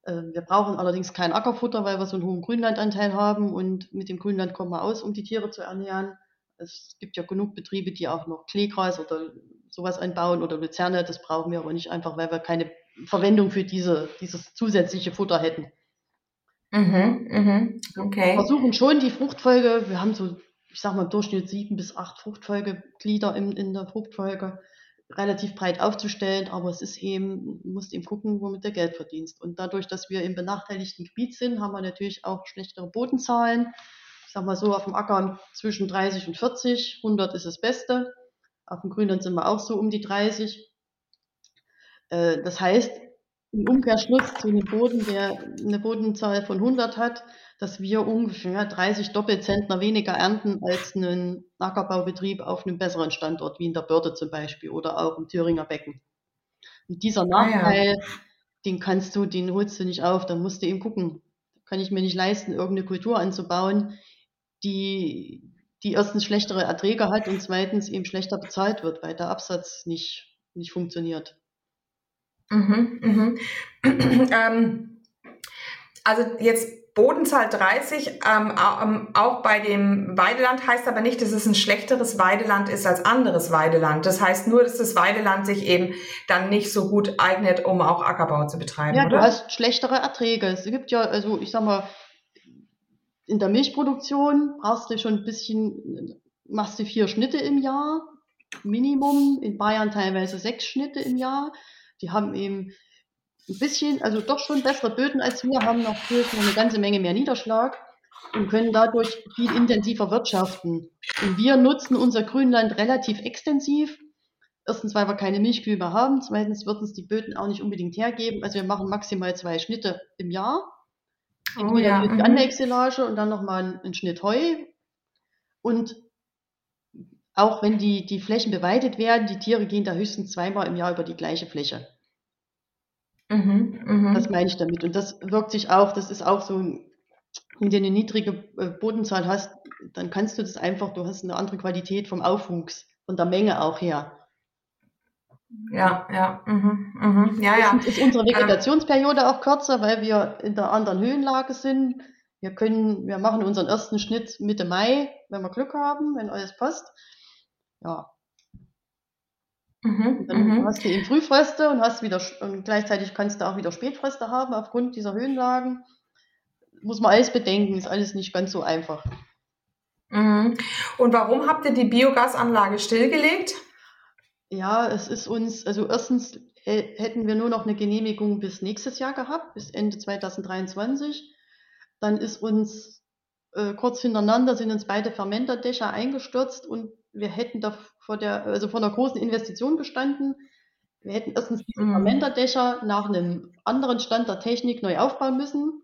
Äh, wir brauchen allerdings kein Ackerfutter, weil wir so einen hohen Grünlandanteil haben und mit dem Grünland kommen wir aus, um die Tiere zu ernähren. Es gibt ja genug Betriebe, die auch noch Kleegras oder sowas anbauen oder Luzerne. Das brauchen wir aber nicht einfach, weil wir keine Verwendung für diese, dieses zusätzliche Futter hätten. Mhm, mhm, okay. Wir versuchen schon die Fruchtfolge, wir haben so, ich sag mal im Durchschnitt sieben bis acht Fruchtfolgeglieder in, in der Fruchtfolge relativ breit aufzustellen, aber es ist eben, musst eben gucken, womit du Geld verdienst. Und dadurch, dass wir im benachteiligten Gebiet sind, haben wir natürlich auch schlechtere Bodenzahlen. Ich sag mal so, auf dem Acker zwischen 30 und 40, 100 ist das Beste. Auf dem Grünland sind wir auch so um die 30. Äh, das heißt, im Umkehrschluss zu einem Boden, der eine Bodenzahl von 100 hat, dass wir ungefähr 30 Doppelzentner weniger ernten als einen Ackerbaubetrieb auf einem besseren Standort, wie in der Börde zum Beispiel oder auch im Thüringer Becken. Und dieser Nachteil, ah, ja. den kannst du, den holst du nicht auf, dann musst du eben gucken. Kann ich mir nicht leisten, irgendeine Kultur anzubauen, die, die erstens schlechtere Erträge hat und zweitens eben schlechter bezahlt wird, weil der Absatz nicht, nicht funktioniert. Mhm, mhm. ähm, also jetzt Bodenzahl 30, ähm, ähm, auch bei dem Weideland heißt aber nicht, dass es ein schlechteres Weideland ist als anderes Weideland. Das heißt nur, dass das Weideland sich eben dann nicht so gut eignet, um auch Ackerbau zu betreiben. Ja, oder? du hast schlechtere Erträge. Es gibt ja, also ich sag mal, in der Milchproduktion brauchst du schon ein bisschen, machst du vier Schnitte im Jahr, Minimum, in Bayern teilweise sechs Schnitte im Jahr. Die haben eben ein bisschen, also doch schon bessere Böden als wir, haben noch eine ganze Menge mehr Niederschlag und können dadurch viel intensiver wirtschaften. Und wir nutzen unser Grünland relativ extensiv. Erstens, weil wir keine Milchkühe mehr haben. Zweitens wird uns die Böden auch nicht unbedingt hergeben. Also wir machen maximal zwei Schnitte im Jahr. Oh, ja. Mhm. Anwechselage und dann nochmal einen Schnitt Heu. Und auch wenn die, die Flächen beweidet werden, die Tiere gehen da höchstens zweimal im Jahr über die gleiche Fläche. Mhm, mh. Das meine ich damit. Und das wirkt sich auch, das ist auch so, wenn du eine niedrige äh, Bodenzahl hast, dann kannst du das einfach, du hast eine andere Qualität vom Aufwuchs, von der Menge auch her. Ja, ja, mhm, mhm, ja, ja. Ist unsere ähm. Vegetationsperiode auch kürzer, weil wir in der anderen Höhenlage sind. Wir können, wir machen unseren ersten Schnitt Mitte Mai, wenn wir Glück haben, wenn alles passt. Ja, Mhm, dann mhm. hast du eben Frühfröste und hast wieder und gleichzeitig kannst du auch wieder Spätfröste haben aufgrund dieser Höhenlagen. Muss man alles bedenken, ist alles nicht ganz so einfach. Mhm. Und warum habt ihr die Biogasanlage stillgelegt? Ja, es ist uns, also erstens hätten wir nur noch eine Genehmigung bis nächstes Jahr gehabt, bis Ende 2023. Dann ist uns äh, kurz hintereinander sind uns beide Fermenterdächer eingestürzt und wir hätten da vor der, also vor einer großen Investition gestanden. Wir hätten erstens diese mhm. Fermenterdächer nach einem anderen Stand der Technik neu aufbauen müssen.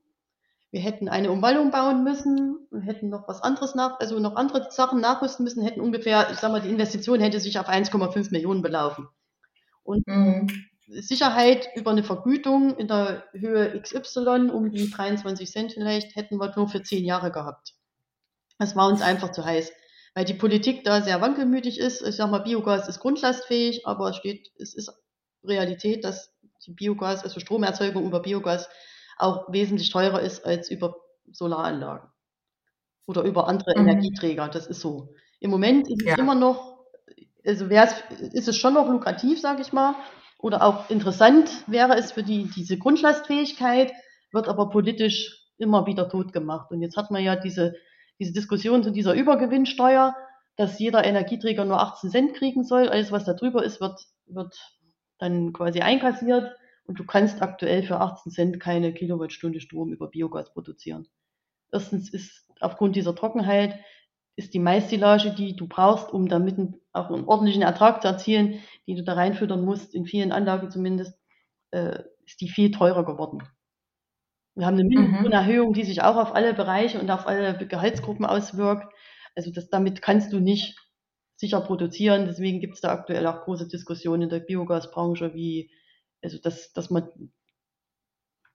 Wir hätten eine Umwallung bauen müssen, wir hätten noch was anderes nach, also noch andere Sachen nachrüsten müssen, hätten ungefähr, ich sag mal, die Investition hätte sich auf 1,5 Millionen belaufen. Und mhm. Sicherheit über eine Vergütung in der Höhe XY um die 23 Cent vielleicht hätten wir nur für 10 Jahre gehabt. Das war uns einfach zu heiß weil die Politik da sehr wankelmütig ist. Ich sage mal, Biogas ist grundlastfähig, aber es steht, es ist Realität, dass die Biogas, also Stromerzeugung über Biogas auch wesentlich teurer ist als über Solaranlagen oder über andere mhm. Energieträger. Das ist so. Im Moment ist es immer noch, also ist es schon noch lukrativ, sage ich mal, oder auch interessant wäre es für die, diese Grundlastfähigkeit, wird aber politisch immer wieder tot gemacht. Und jetzt hat man ja diese diese Diskussion zu dieser Übergewinnsteuer, dass jeder Energieträger nur 18 Cent kriegen soll. Alles, was da drüber ist, wird, wird dann quasi einkassiert. Und du kannst aktuell für 18 Cent keine Kilowattstunde Strom über Biogas produzieren. Erstens ist aufgrund dieser Trockenheit ist die Maissilage, die du brauchst, um damit auch einen ordentlichen Ertrag zu erzielen, die du da reinfüttern musst, in vielen Anlagen zumindest, äh, ist die viel teurer geworden. Wir haben eine mhm. Mindestlohnerhöhung, die sich auch auf alle Bereiche und auf alle Gehaltsgruppen auswirkt. Also das, damit kannst du nicht sicher produzieren. Deswegen gibt es da aktuell auch große Diskussionen in der Biogasbranche, wie, also dass, dass man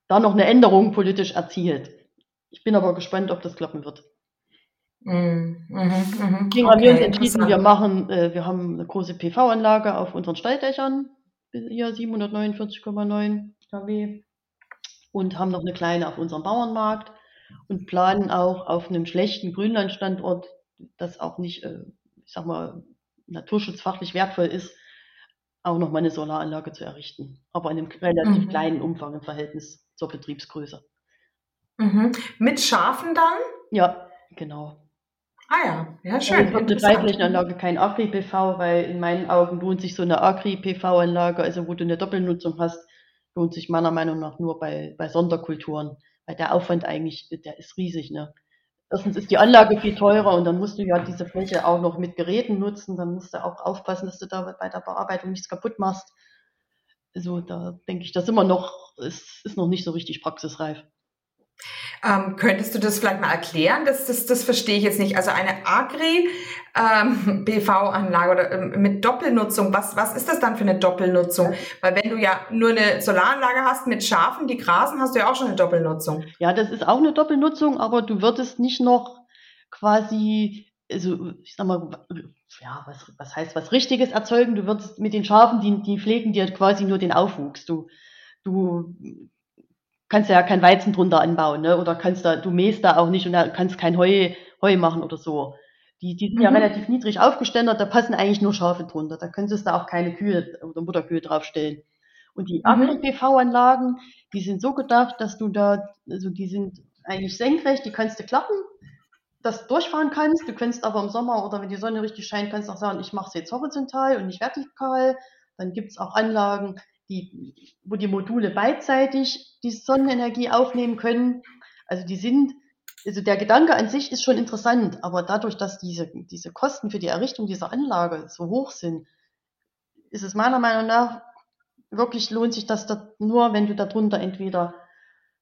da noch eine Änderung politisch erzielt. Ich bin aber gespannt, ob das klappen wird. Mhm, mh, mh. Deswegen haben wir uns entschieden, wir machen, äh, wir haben eine große PV-Anlage auf unseren Stalldächern, hier 749,9 kW und haben noch eine kleine auf unserem Bauernmarkt und planen auch auf einem schlechten Grünlandstandort, das auch nicht, äh, ich sag mal, naturschutzfachlich wertvoll ist, auch noch mal eine Solaranlage zu errichten, aber in einem relativ mhm. kleinen Umfang im Verhältnis zur Betriebsgröße. Mhm. Mit Schafen dann? Ja, genau. Ah ja, ja schön. Also eine Freiflächenanlage kein Agri-PV, weil in meinen Augen lohnt sich so eine Agri-PV-Anlage, also wo du eine Doppelnutzung hast, lohnt sich meiner Meinung nach nur bei, bei Sonderkulturen, weil der Aufwand eigentlich, der ist riesig. Ne? Erstens ist die Anlage viel teurer und dann musst du ja diese Fläche auch noch mit Geräten nutzen, dann musst du auch aufpassen, dass du da bei der Bearbeitung nichts kaputt machst. Also da denke ich, das immer noch, es ist noch nicht so richtig praxisreif. Ähm, könntest du das vielleicht mal erklären? Das, das, das verstehe ich jetzt nicht. Also eine Agri-PV-Anlage ähm, oder ähm, mit Doppelnutzung, was, was ist das dann für eine Doppelnutzung? Weil wenn du ja nur eine Solaranlage hast mit Schafen, die grasen, hast du ja auch schon eine Doppelnutzung. Ja, das ist auch eine Doppelnutzung, aber du würdest nicht noch quasi, also ich sag mal, ja, was, was heißt was Richtiges erzeugen? Du würdest mit den Schafen, die, die pflegen dir quasi nur den Aufwuchs. Du, du kannst ja kein Weizen drunter anbauen, ne? Oder kannst da, du mähst da auch nicht und da kannst kein Heu, Heu machen oder so. Die, die sind mhm. ja relativ niedrig aufgeständert, da passen eigentlich nur Schafe drunter. Da könntest du auch keine Kühe oder Mutterkühe draufstellen. Und die mhm. Agri-PV-Anlagen, die sind so gedacht, dass du da, also die sind eigentlich senkrecht, die kannst du klappen, dass du durchfahren kannst. Du kannst aber im Sommer oder wenn die Sonne richtig scheint, kannst du auch sagen, ich mache es jetzt horizontal und nicht vertikal. Dann gibt es auch Anlagen, die, wo die Module beidseitig die Sonnenenergie aufnehmen können. Also die sind, also der Gedanke an sich ist schon interessant, aber dadurch, dass diese, diese Kosten für die Errichtung dieser Anlage so hoch sind, ist es meiner Meinung nach wirklich lohnt sich das da nur, wenn du darunter entweder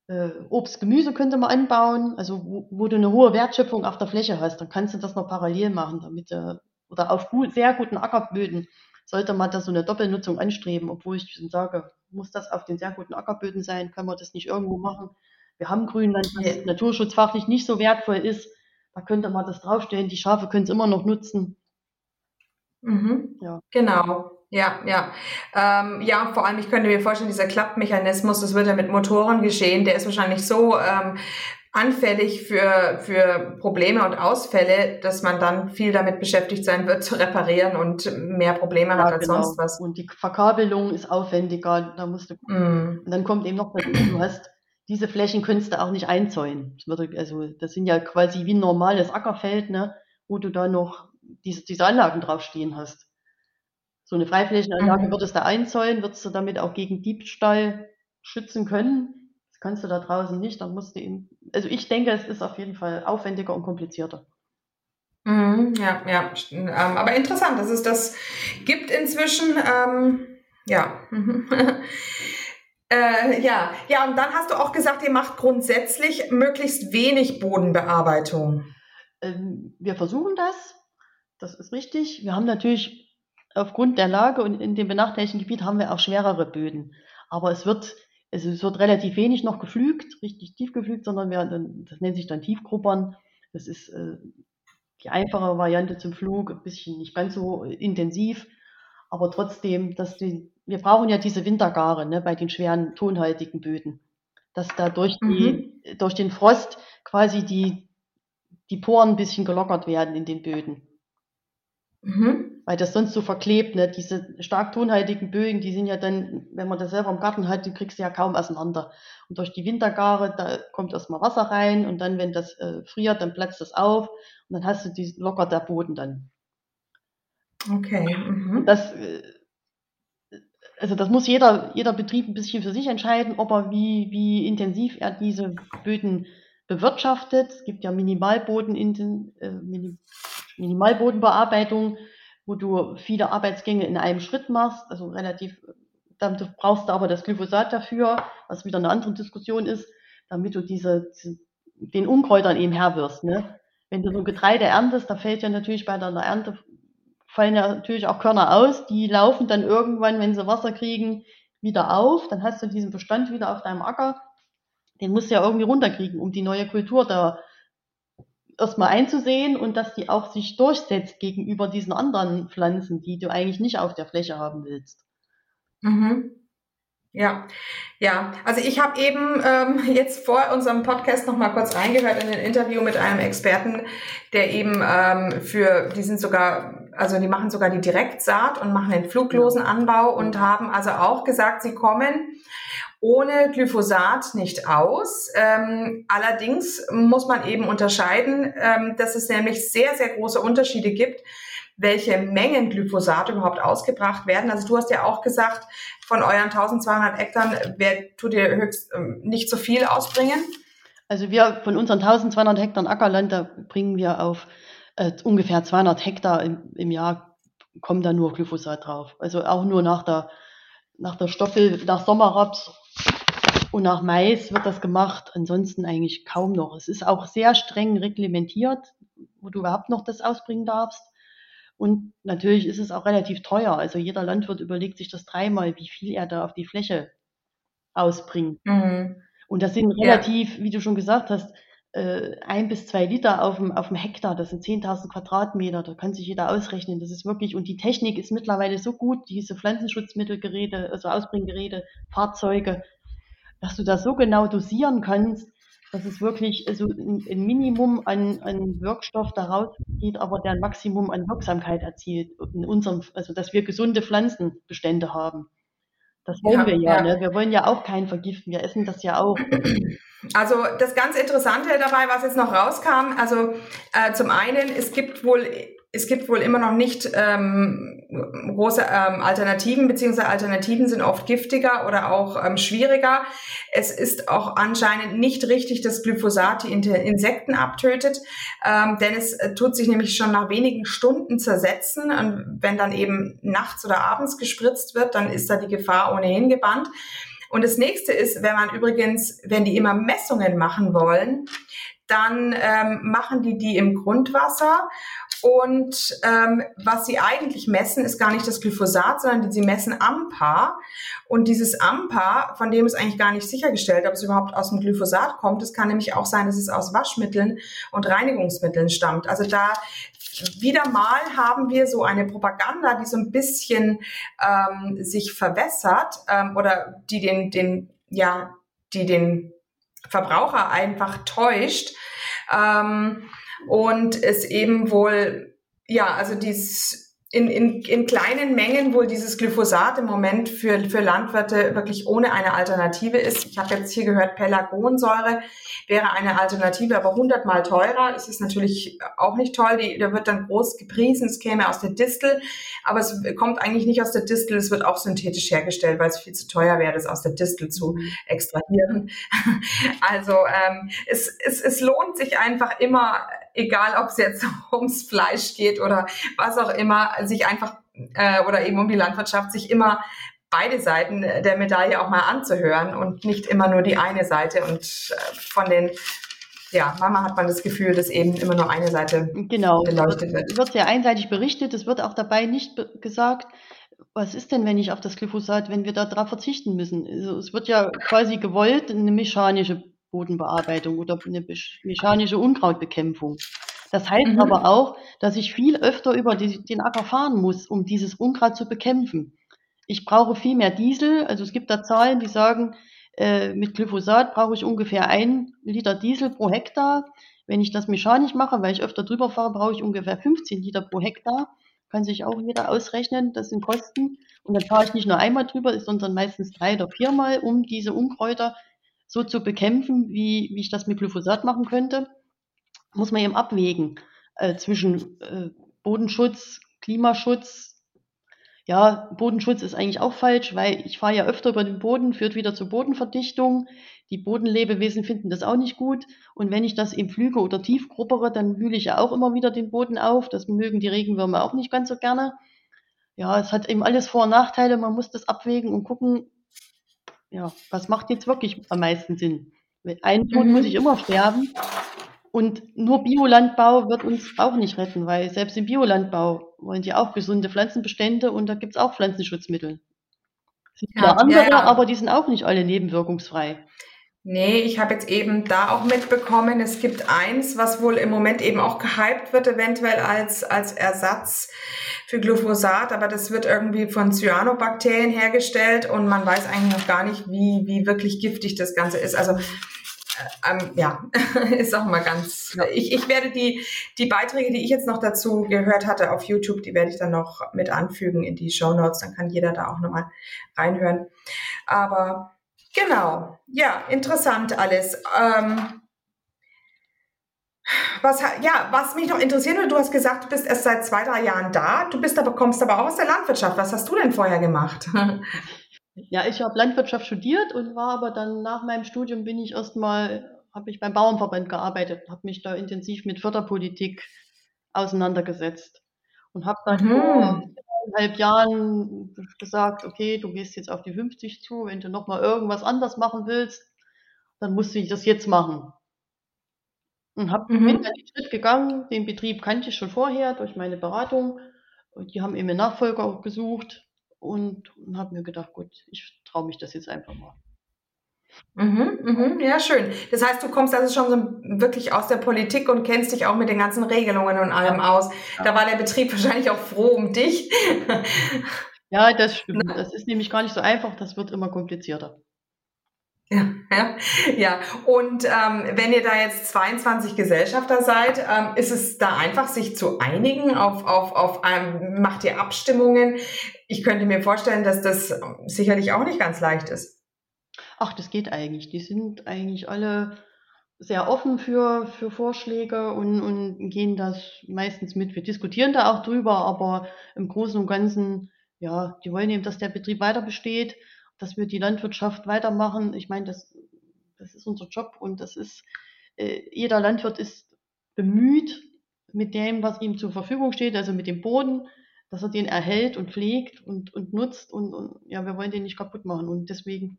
äh, Obst, Gemüse könnte man anbauen, also wo, wo, du eine hohe Wertschöpfung auf der Fläche hast, dann kannst du das noch parallel machen, damit äh, oder auf gut, sehr guten Ackerböden sollte man da so eine Doppelnutzung anstreben, obwohl ich sage, muss das auf den sehr guten Ackerböden sein, können wir das nicht irgendwo machen. Wir haben Grünland, das naturschutzfachlich nicht so wertvoll ist. Da könnte man das draufstellen. Die Schafe können es immer noch nutzen. Mhm. Ja. Genau. Ja, ja. Ähm, ja, vor allem, ich könnte mir vorstellen, dieser Klappmechanismus, das wird ja mit Motoren geschehen, der ist wahrscheinlich so ähm, anfällig für, für Probleme und Ausfälle, dass man dann viel damit beschäftigt sein wird, zu reparieren und mehr Probleme ja, hat als genau. sonst was. Und die Verkabelung ist aufwendiger, da musst du, mm. und dann kommt eben noch, du hast, diese Flächen könntest du auch nicht einzäunen. Das würde, also, das sind ja quasi wie ein normales Ackerfeld, ne, wo du da noch diese, diese Anlagen draufstehen hast. So eine Freiflächenanlage mhm. würdest du einzäunen, würdest du damit auch gegen Diebstahl schützen können kannst du da draußen nicht, dann musst du ihn. Also ich denke, es ist auf jeden Fall aufwendiger und komplizierter. Mhm, ja, ja, ähm, aber interessant, dass es das gibt inzwischen. Ähm, ja. äh, ja, ja, und dann hast du auch gesagt, ihr macht grundsätzlich möglichst wenig Bodenbearbeitung. Ähm, wir versuchen das. Das ist richtig. Wir haben natürlich aufgrund der Lage und in dem benachteiligten Gebiet haben wir auch schwerere Böden. Aber es wird also es wird relativ wenig noch geflügt, richtig tief geflügt, sondern wir, das nennt sich dann Tiefgruppern. Das ist äh, die einfache Variante zum Flug, ein bisschen nicht ganz so intensiv, aber trotzdem, dass die, wir brauchen ja diese Wintergare ne, bei den schweren tonhaltigen Böden, dass da durch, die, mhm. durch den Frost quasi die, die Poren ein bisschen gelockert werden in den Böden. Mhm weil das sonst so verklebt, ne? Diese stark tonhaltigen Bögen, die sind ja dann, wenn man das selber im Garten hat, die kriegst du ja kaum auseinander. Und durch die Wintergare, da kommt erstmal Wasser rein und dann, wenn das äh, friert, dann platzt das auf und dann hast du die locker der Boden dann. Okay. Mhm. Das, äh, also das muss jeder, jeder Betrieb ein bisschen für sich entscheiden, ob er wie, wie intensiv er diese Böden bewirtschaftet. Es gibt ja Minimalboden in den, äh, Minimalbodenbearbeitung wo du viele Arbeitsgänge in einem Schritt machst, also relativ, dann brauchst du aber das Glyphosat dafür, was wieder eine andere Diskussion ist, damit du diese, den Unkräutern eben Herr wirst. Ne? Wenn du so Getreide erntest, da fällt ja natürlich bei deiner Ernte, fallen ja natürlich auch Körner aus, die laufen dann irgendwann, wenn sie Wasser kriegen, wieder auf, dann hast du diesen Bestand wieder auf deinem Acker, den musst du ja irgendwie runterkriegen, um die neue Kultur da erstmal einzusehen und dass die auch sich durchsetzt gegenüber diesen anderen Pflanzen, die du eigentlich nicht auf der Fläche haben willst. Mhm. Ja, ja. Also ich habe eben ähm, jetzt vor unserem Podcast noch mal kurz reingehört in ein Interview mit einem Experten, der eben ähm, für, die sind sogar, also die machen sogar die Direktsaat und machen den fluglosen Anbau und haben also auch gesagt, sie kommen ohne Glyphosat nicht aus. Ähm, allerdings muss man eben unterscheiden, ähm, dass es nämlich sehr, sehr große Unterschiede gibt welche Mengen Glyphosat überhaupt ausgebracht werden. Also du hast ja auch gesagt, von euren 1200 Hektar wer, tut ihr höchst ähm, nicht so viel ausbringen? Also wir von unseren 1200 Hektar Ackerland, da bringen wir auf äh, ungefähr 200 Hektar im, im Jahr, kommt da nur Glyphosat drauf. Also auch nur nach der, nach der Stoffel, nach Sommerraps und nach Mais wird das gemacht. Ansonsten eigentlich kaum noch. Es ist auch sehr streng reglementiert, wo du überhaupt noch das ausbringen darfst. Und natürlich ist es auch relativ teuer. Also jeder Landwirt überlegt sich das dreimal, wie viel er da auf die Fläche ausbringt. Mhm. Und das sind relativ, ja. wie du schon gesagt hast, äh, ein bis zwei Liter auf dem, auf dem Hektar. Das sind 10.000 Quadratmeter. Da kann sich jeder ausrechnen. Das ist wirklich, und die Technik ist mittlerweile so gut, diese Pflanzenschutzmittelgeräte, also Ausbringgeräte, Fahrzeuge, dass du das so genau dosieren kannst, dass es wirklich also ein, ein Minimum an, an Wirkstoff daraus geht, aber der ein Maximum an Wirksamkeit erzielt. In unserem, also dass wir gesunde Pflanzenbestände haben. Das wollen ja, wir ja, ja. Ne? Wir wollen ja auch keinen vergiften. Wir essen das ja auch. Also das ganz Interessante dabei, was jetzt noch rauskam, also äh, zum einen, es gibt wohl es gibt wohl immer noch nicht ähm, große ähm, Alternativen, beziehungsweise Alternativen sind oft giftiger oder auch ähm, schwieriger. Es ist auch anscheinend nicht richtig, dass Glyphosat die Insekten abtötet, ähm, denn es äh, tut sich nämlich schon nach wenigen Stunden zersetzen. Und wenn dann eben nachts oder abends gespritzt wird, dann ist da die Gefahr ohnehin gebannt. Und das nächste ist, wenn man übrigens, wenn die immer Messungen machen wollen, dann ähm, machen die die im Grundwasser und ähm, was sie eigentlich messen, ist gar nicht das Glyphosat, sondern sie messen AMPA. Und dieses AMPA, von dem ist eigentlich gar nicht sichergestellt, ob es überhaupt aus dem Glyphosat kommt. Es kann nämlich auch sein, dass es aus Waschmitteln und Reinigungsmitteln stammt. Also da wieder mal haben wir so eine Propaganda, die so ein bisschen ähm, sich verwässert ähm, oder die den, den, ja, die den Verbraucher einfach täuscht. Ähm, und es eben wohl, ja, also dieses in, in, in kleinen Mengen wohl dieses Glyphosat im Moment für, für Landwirte wirklich ohne eine Alternative ist. Ich habe jetzt hier gehört, Pelargonsäure wäre eine Alternative, aber hundertmal teurer. Es ist natürlich auch nicht toll. Die, da wird dann groß gepriesen, es käme aus der Distel, aber es kommt eigentlich nicht aus der Distel, es wird auch synthetisch hergestellt, weil es viel zu teuer wäre, das aus der Distel zu extrahieren. Also ähm, es, es, es lohnt sich einfach immer egal ob es jetzt ums Fleisch geht oder was auch immer, sich einfach äh, oder eben um die Landwirtschaft, sich immer beide Seiten der Medaille auch mal anzuhören und nicht immer nur die eine Seite. Und äh, von den, ja, Mama hat man das Gefühl, dass eben immer nur eine Seite genau. beleuchtet wird. Es wird sehr einseitig berichtet. Es wird auch dabei nicht gesagt, was ist denn, wenn ich auf das Glyphosat, wenn wir darauf verzichten müssen? Also es wird ja quasi gewollt, eine mechanische Bodenbearbeitung oder eine mechanische Unkrautbekämpfung. Das heißt mhm. aber auch, dass ich viel öfter über die, den Acker fahren muss, um dieses Unkraut zu bekämpfen. Ich brauche viel mehr Diesel. Also es gibt da Zahlen, die sagen, äh, mit Glyphosat brauche ich ungefähr ein Liter Diesel pro Hektar. Wenn ich das mechanisch mache, weil ich öfter drüber fahre, brauche ich ungefähr 15 Liter pro Hektar. Kann sich auch jeder ausrechnen, das sind Kosten. Und dann fahre ich nicht nur einmal drüber, sondern meistens drei oder viermal, um diese Unkräuter so zu bekämpfen, wie, wie ich das mit Glyphosat machen könnte, muss man eben abwägen äh, zwischen äh, Bodenschutz, Klimaschutz. Ja, Bodenschutz ist eigentlich auch falsch, weil ich fahre ja öfter über den Boden, führt wieder zur Bodenverdichtung. Die Bodenlebewesen finden das auch nicht gut. Und wenn ich das im Flüge oder tief gruppere, dann wühle ich ja auch immer wieder den Boden auf. Das mögen die Regenwürmer auch nicht ganz so gerne. Ja, es hat eben alles Vor- und Nachteile. Man muss das abwägen und gucken, ja, was macht jetzt wirklich am meisten Sinn? Mit einem Tod mhm. muss ich immer sterben. Und nur Biolandbau wird uns auch nicht retten, weil selbst im Biolandbau wollen die auch gesunde Pflanzenbestände und da gibt es auch Pflanzenschutzmittel. Es gibt ja, andere, ja, ja. aber die sind auch nicht alle nebenwirkungsfrei. Nee, ich habe jetzt eben da auch mitbekommen, es gibt eins, was wohl im Moment eben auch gehypt wird, eventuell als, als Ersatz für Glyphosat, aber das wird irgendwie von Cyanobakterien hergestellt und man weiß eigentlich noch gar nicht, wie, wie wirklich giftig das Ganze ist. Also äh, ähm, ja, ist auch mal ganz. Ich, ich werde die, die Beiträge, die ich jetzt noch dazu gehört hatte auf YouTube, die werde ich dann noch mit anfügen in die Show Notes. Dann kann jeder da auch nochmal reinhören. Aber Genau, ja, interessant alles. Ähm, was, ja, was mich noch interessieren würde, du hast gesagt, du bist erst seit zwei, drei Jahren da. Du bist aber, kommst aber auch aus der Landwirtschaft. Was hast du denn vorher gemacht? Ja, ich habe Landwirtschaft studiert und war aber dann nach meinem Studium bin ich erstmal, habe ich beim Bauernverband gearbeitet, habe mich da intensiv mit Förderpolitik auseinandergesetzt und habe dann mhm eineinhalb Jahren gesagt, okay, du gehst jetzt auf die 50 zu, wenn du nochmal irgendwas anders machen willst, dann musst du das jetzt machen. Und hab, mhm. bin dann den Schritt gegangen, den Betrieb kannte ich schon vorher durch meine Beratung. Und die haben eben einen Nachfolger gesucht und, und habe mir gedacht, gut, ich traue mich das jetzt einfach mal. Mhm, mhm, ja, schön. Das heißt, du kommst also schon so wirklich aus der Politik und kennst dich auch mit den ganzen Regelungen und allem aus. Da war der Betrieb wahrscheinlich auch froh um dich. Ja, das stimmt. Das ist nämlich gar nicht so einfach, das wird immer komplizierter. Ja, ja, ja. Und ähm, wenn ihr da jetzt 22 Gesellschafter seid, ähm, ist es da einfach, sich zu einigen auf, auf, auf ähm, macht ihr Abstimmungen? Ich könnte mir vorstellen, dass das sicherlich auch nicht ganz leicht ist. Ach, das geht eigentlich. Die sind eigentlich alle sehr offen für, für Vorschläge und, und gehen das meistens mit. Wir diskutieren da auch drüber, aber im Großen und Ganzen, ja, die wollen eben, dass der Betrieb weiter besteht, dass wir die Landwirtschaft weitermachen. Ich meine, das, das ist unser Job und das ist, äh, jeder Landwirt ist bemüht mit dem, was ihm zur Verfügung steht, also mit dem Boden, dass er den erhält und pflegt und, und nutzt und, und ja, wir wollen den nicht kaputt machen und deswegen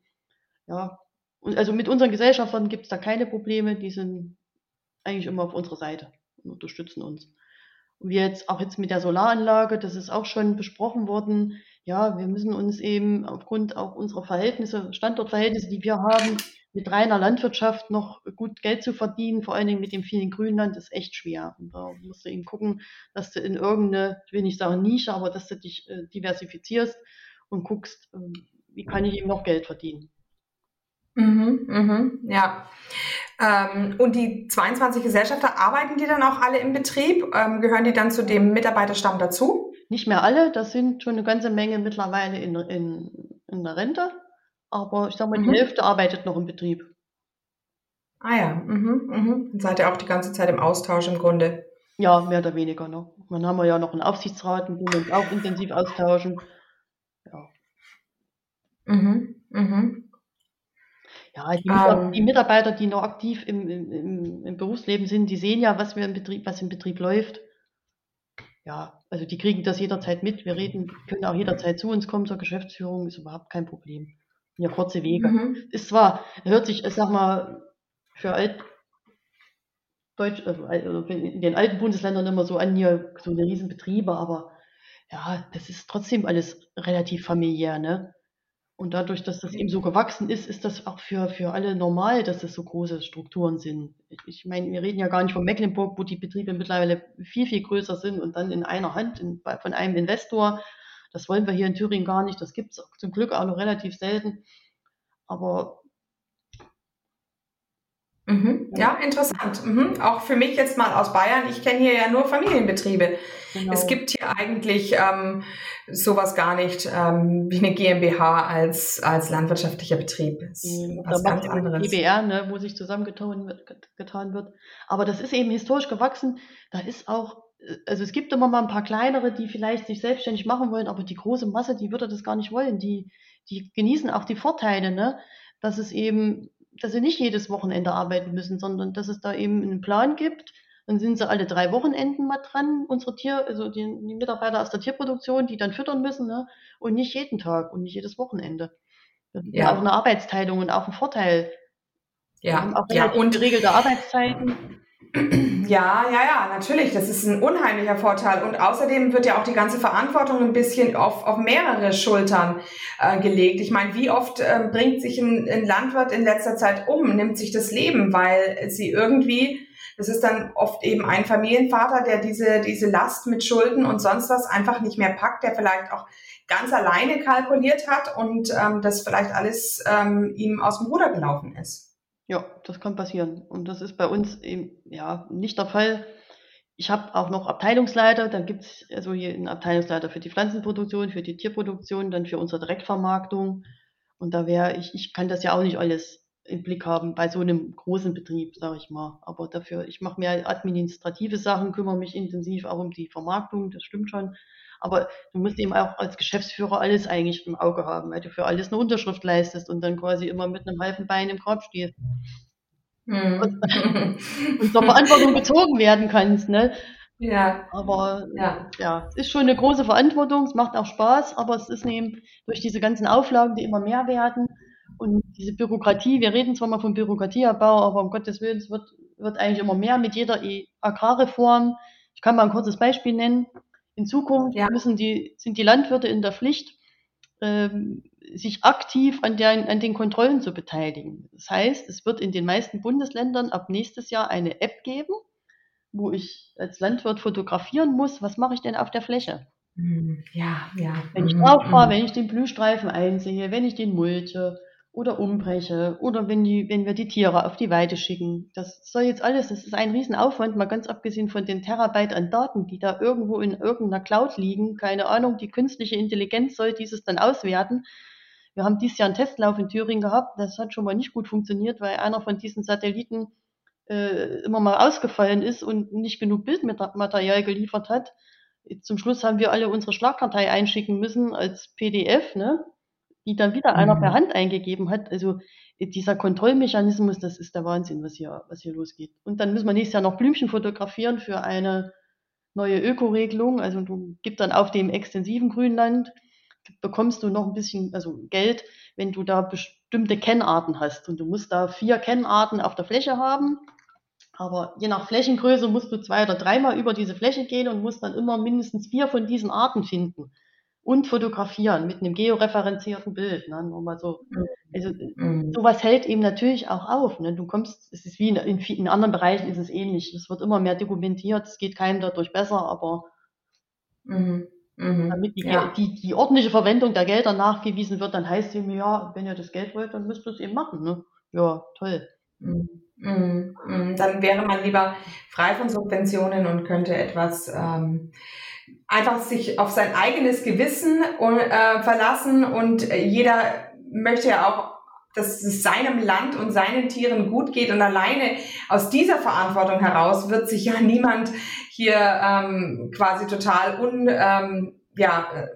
ja, und also mit unseren Gesellschaftern gibt es da keine Probleme, die sind eigentlich immer auf unserer Seite und unterstützen uns. Und wir jetzt auch jetzt mit der Solaranlage, das ist auch schon besprochen worden, ja, wir müssen uns eben aufgrund auch unserer Verhältnisse, Standortverhältnisse, die wir haben, mit reiner Landwirtschaft noch gut Geld zu verdienen, vor allen Dingen mit dem vielen Grünland, ist echt schwer. Und da musst du eben gucken, dass du in irgendeine, ich will nicht sagen Nische, aber dass du dich äh, diversifizierst und guckst, äh, wie kann ich eben noch Geld verdienen. Mhm, mhm, ja. Ähm, und die 22 Gesellschafter, arbeiten die dann auch alle im Betrieb? Ähm, gehören die dann zu dem Mitarbeiterstamm dazu? Nicht mehr alle, das sind schon eine ganze Menge mittlerweile in, in, in der Rente. Aber ich sag mal, die mhm. Hälfte arbeitet noch im Betrieb. Ah ja, mhm, mhm. Dann seid ihr auch die ganze Zeit im Austausch im Grunde. Ja, mehr oder weniger noch. Dann haben wir ja noch einen Aufsichtsrat, mit dem wir uns auch intensiv austauschen. Ja. Mhm, mhm. Ja, die, ähm, die Mitarbeiter, die noch aktiv im, im, im, Berufsleben sind, die sehen ja, was wir im Betrieb, was im Betrieb läuft. Ja, also die kriegen das jederzeit mit. Wir reden, können auch jederzeit zu uns kommen zur Geschäftsführung, ist überhaupt kein Problem. Ja, kurze Wege. Mhm. Ist zwar, hört sich, ich sag mal, für alt, Deutsch, also, also in den alten Bundesländern immer so an, hier so eine Riesenbetriebe, aber ja, das ist trotzdem alles relativ familiär, ne? Und dadurch, dass das eben so gewachsen ist, ist das auch für, für alle normal, dass das so große Strukturen sind. Ich meine, wir reden ja gar nicht von Mecklenburg, wo die Betriebe mittlerweile viel, viel größer sind und dann in einer Hand in, von einem Investor. Das wollen wir hier in Thüringen gar nicht. Das gibt es zum Glück auch noch relativ selten. Aber Mhm. Ja, interessant. Mhm. Auch für mich jetzt mal aus Bayern. Ich kenne hier ja nur Familienbetriebe. Genau. Es gibt hier eigentlich ähm, sowas gar nicht ähm, wie eine GmbH als, als landwirtschaftlicher Betrieb. Das ist was ganz anderes. GBR, ne, wo sich zusammengetan wird, getan wird. Aber das ist eben historisch gewachsen. Da ist auch, also es gibt immer mal ein paar kleinere, die vielleicht sich selbstständig machen wollen, aber die große Masse, die würde das gar nicht wollen. Die, die genießen auch die Vorteile, ne? dass es eben dass sie nicht jedes Wochenende arbeiten müssen, sondern dass es da eben einen Plan gibt. Dann sind sie alle drei Wochenenden mal dran, unsere Tier, also die, die Mitarbeiter aus der Tierproduktion, die dann füttern müssen, ne? und nicht jeden Tag und nicht jedes Wochenende. Das ist ja auch eine Arbeitsteilung und auch ein Vorteil. Ja, Wir haben auch ja, und geregelte Arbeitszeiten. Ja, ja, ja, natürlich. Das ist ein unheimlicher Vorteil. Und außerdem wird ja auch die ganze Verantwortung ein bisschen auf, auf mehrere Schultern äh, gelegt. Ich meine, wie oft äh, bringt sich ein, ein Landwirt in letzter Zeit um, nimmt sich das Leben, weil sie irgendwie, das ist dann oft eben ein Familienvater, der diese, diese Last mit Schulden und sonst was einfach nicht mehr packt, der vielleicht auch ganz alleine kalkuliert hat und ähm, das vielleicht alles ähm, ihm aus dem Ruder gelaufen ist. Ja, das kann passieren. Und das ist bei uns eben ja nicht der Fall. Ich habe auch noch Abteilungsleiter, dann gibt es also hier einen Abteilungsleiter für die Pflanzenproduktion, für die Tierproduktion, dann für unsere Direktvermarktung. Und da wäre ich, ich kann das ja auch nicht alles im Blick haben bei so einem großen Betrieb, sage ich mal. Aber dafür, ich mache mehr administrative Sachen, kümmere mich intensiv auch um die Vermarktung, das stimmt schon. Aber du musst eben auch als Geschäftsführer alles eigentlich im Auge haben, weil du für alles eine Unterschrift leistest und dann quasi immer mit einem halben Bein im Korb stehst. Und, und zur Verantwortung gezogen werden kannst, ne? Ja. Aber ja. ja, es ist schon eine große Verantwortung, es macht auch Spaß, aber es ist eben durch diese ganzen Auflagen, die immer mehr werden und diese Bürokratie, wir reden zwar mal von Bürokratieabbau, aber um Gottes Willen, es wird, wird eigentlich immer mehr mit jeder e Agrarreform. Ich kann mal ein kurzes Beispiel nennen. In Zukunft ja. müssen die, sind die Landwirte in der Pflicht, ähm, sich aktiv an, der, an den Kontrollen zu beteiligen. Das heißt, es wird in den meisten Bundesländern ab nächstes Jahr eine App geben, wo ich als Landwirt fotografieren muss, was mache ich denn auf der Fläche. Hm, ja, ja. Wenn ich drauf fahre, wenn ich den Blühstreifen einsehe, wenn ich den mulche, oder umbreche oder wenn, die, wenn wir die Tiere auf die Weide schicken. Das soll jetzt alles, das ist ein Riesenaufwand, mal ganz abgesehen von den Terabyte an Daten, die da irgendwo in irgendeiner Cloud liegen. Keine Ahnung, die künstliche Intelligenz soll dieses dann auswerten. Wir haben dieses Jahr einen Testlauf in Thüringen gehabt, das hat schon mal nicht gut funktioniert, weil einer von diesen Satelliten äh, immer mal ausgefallen ist und nicht genug Bildmaterial geliefert hat. Zum Schluss haben wir alle unsere Schlagkartei einschicken müssen als PDF, ne? Die dann wieder einer per mhm. Hand eingegeben hat. Also äh, dieser Kontrollmechanismus, das ist der Wahnsinn, was hier, was hier losgeht. Und dann müssen wir nächstes Jahr noch Blümchen fotografieren für eine neue Ökoregelung. Also du gibst dann auf dem extensiven Grünland, bekommst du noch ein bisschen, also Geld, wenn du da bestimmte Kennarten hast. Und du musst da vier Kennarten auf der Fläche haben. Aber je nach Flächengröße musst du zwei oder dreimal über diese Fläche gehen und musst dann immer mindestens vier von diesen Arten finden und fotografieren mit einem georeferenzierten Bild. Ne? Nur mal so. Mhm. Also mhm. sowas hält eben natürlich auch auf. Ne? Du kommst, es ist wie in, in, in anderen Bereichen ist es ähnlich. Es wird immer mehr dokumentiert, es geht keinem dadurch besser, aber mhm. Mhm. damit die, ja. die, die, ordentliche Verwendung der Gelder nachgewiesen wird, dann heißt es eben, ja, wenn ihr das Geld wollt, dann müsst ihr es eben machen. Ne? Ja, toll. Mhm. Mhm. Dann wäre man lieber frei von Subventionen und könnte etwas ähm, einfach sich auf sein eigenes Gewissen äh, verlassen und jeder möchte ja auch, dass es seinem Land und seinen Tieren gut geht und alleine aus dieser Verantwortung heraus wird sich ja niemand hier ähm, quasi total un, ähm, ja, äh,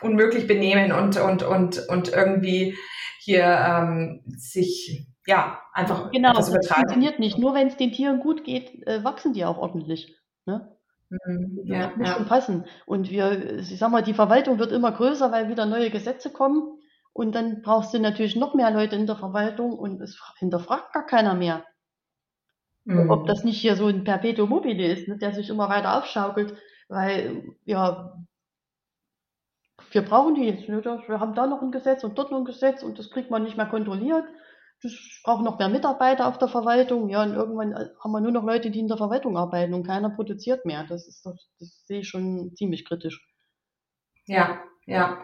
unmöglich benehmen und, und, und, und irgendwie hier ähm, sich ja einfach genau, das funktioniert nicht. Nur wenn es den Tieren gut geht, äh, wachsen die auch ordentlich. Ne? Mhm, ja, ja. passen. Und wir, ich sag mal, die Verwaltung wird immer größer, weil wieder neue Gesetze kommen. Und dann brauchst du natürlich noch mehr Leute in der Verwaltung und es hinterfragt gar keiner mehr. Mhm. Ob das nicht hier so ein Perpetuum mobile ist, ne, der sich immer weiter aufschaukelt, weil, ja, wir brauchen die jetzt. Ne? Wir haben da noch ein Gesetz und dort noch ein Gesetz und das kriegt man nicht mehr kontrolliert ich brauche noch mehr Mitarbeiter auf der Verwaltung. Ja, und irgendwann äh, haben wir nur noch Leute, die in der Verwaltung arbeiten und keiner produziert mehr. Das ist doch, das sehe ich schon ziemlich kritisch. Ja, ja.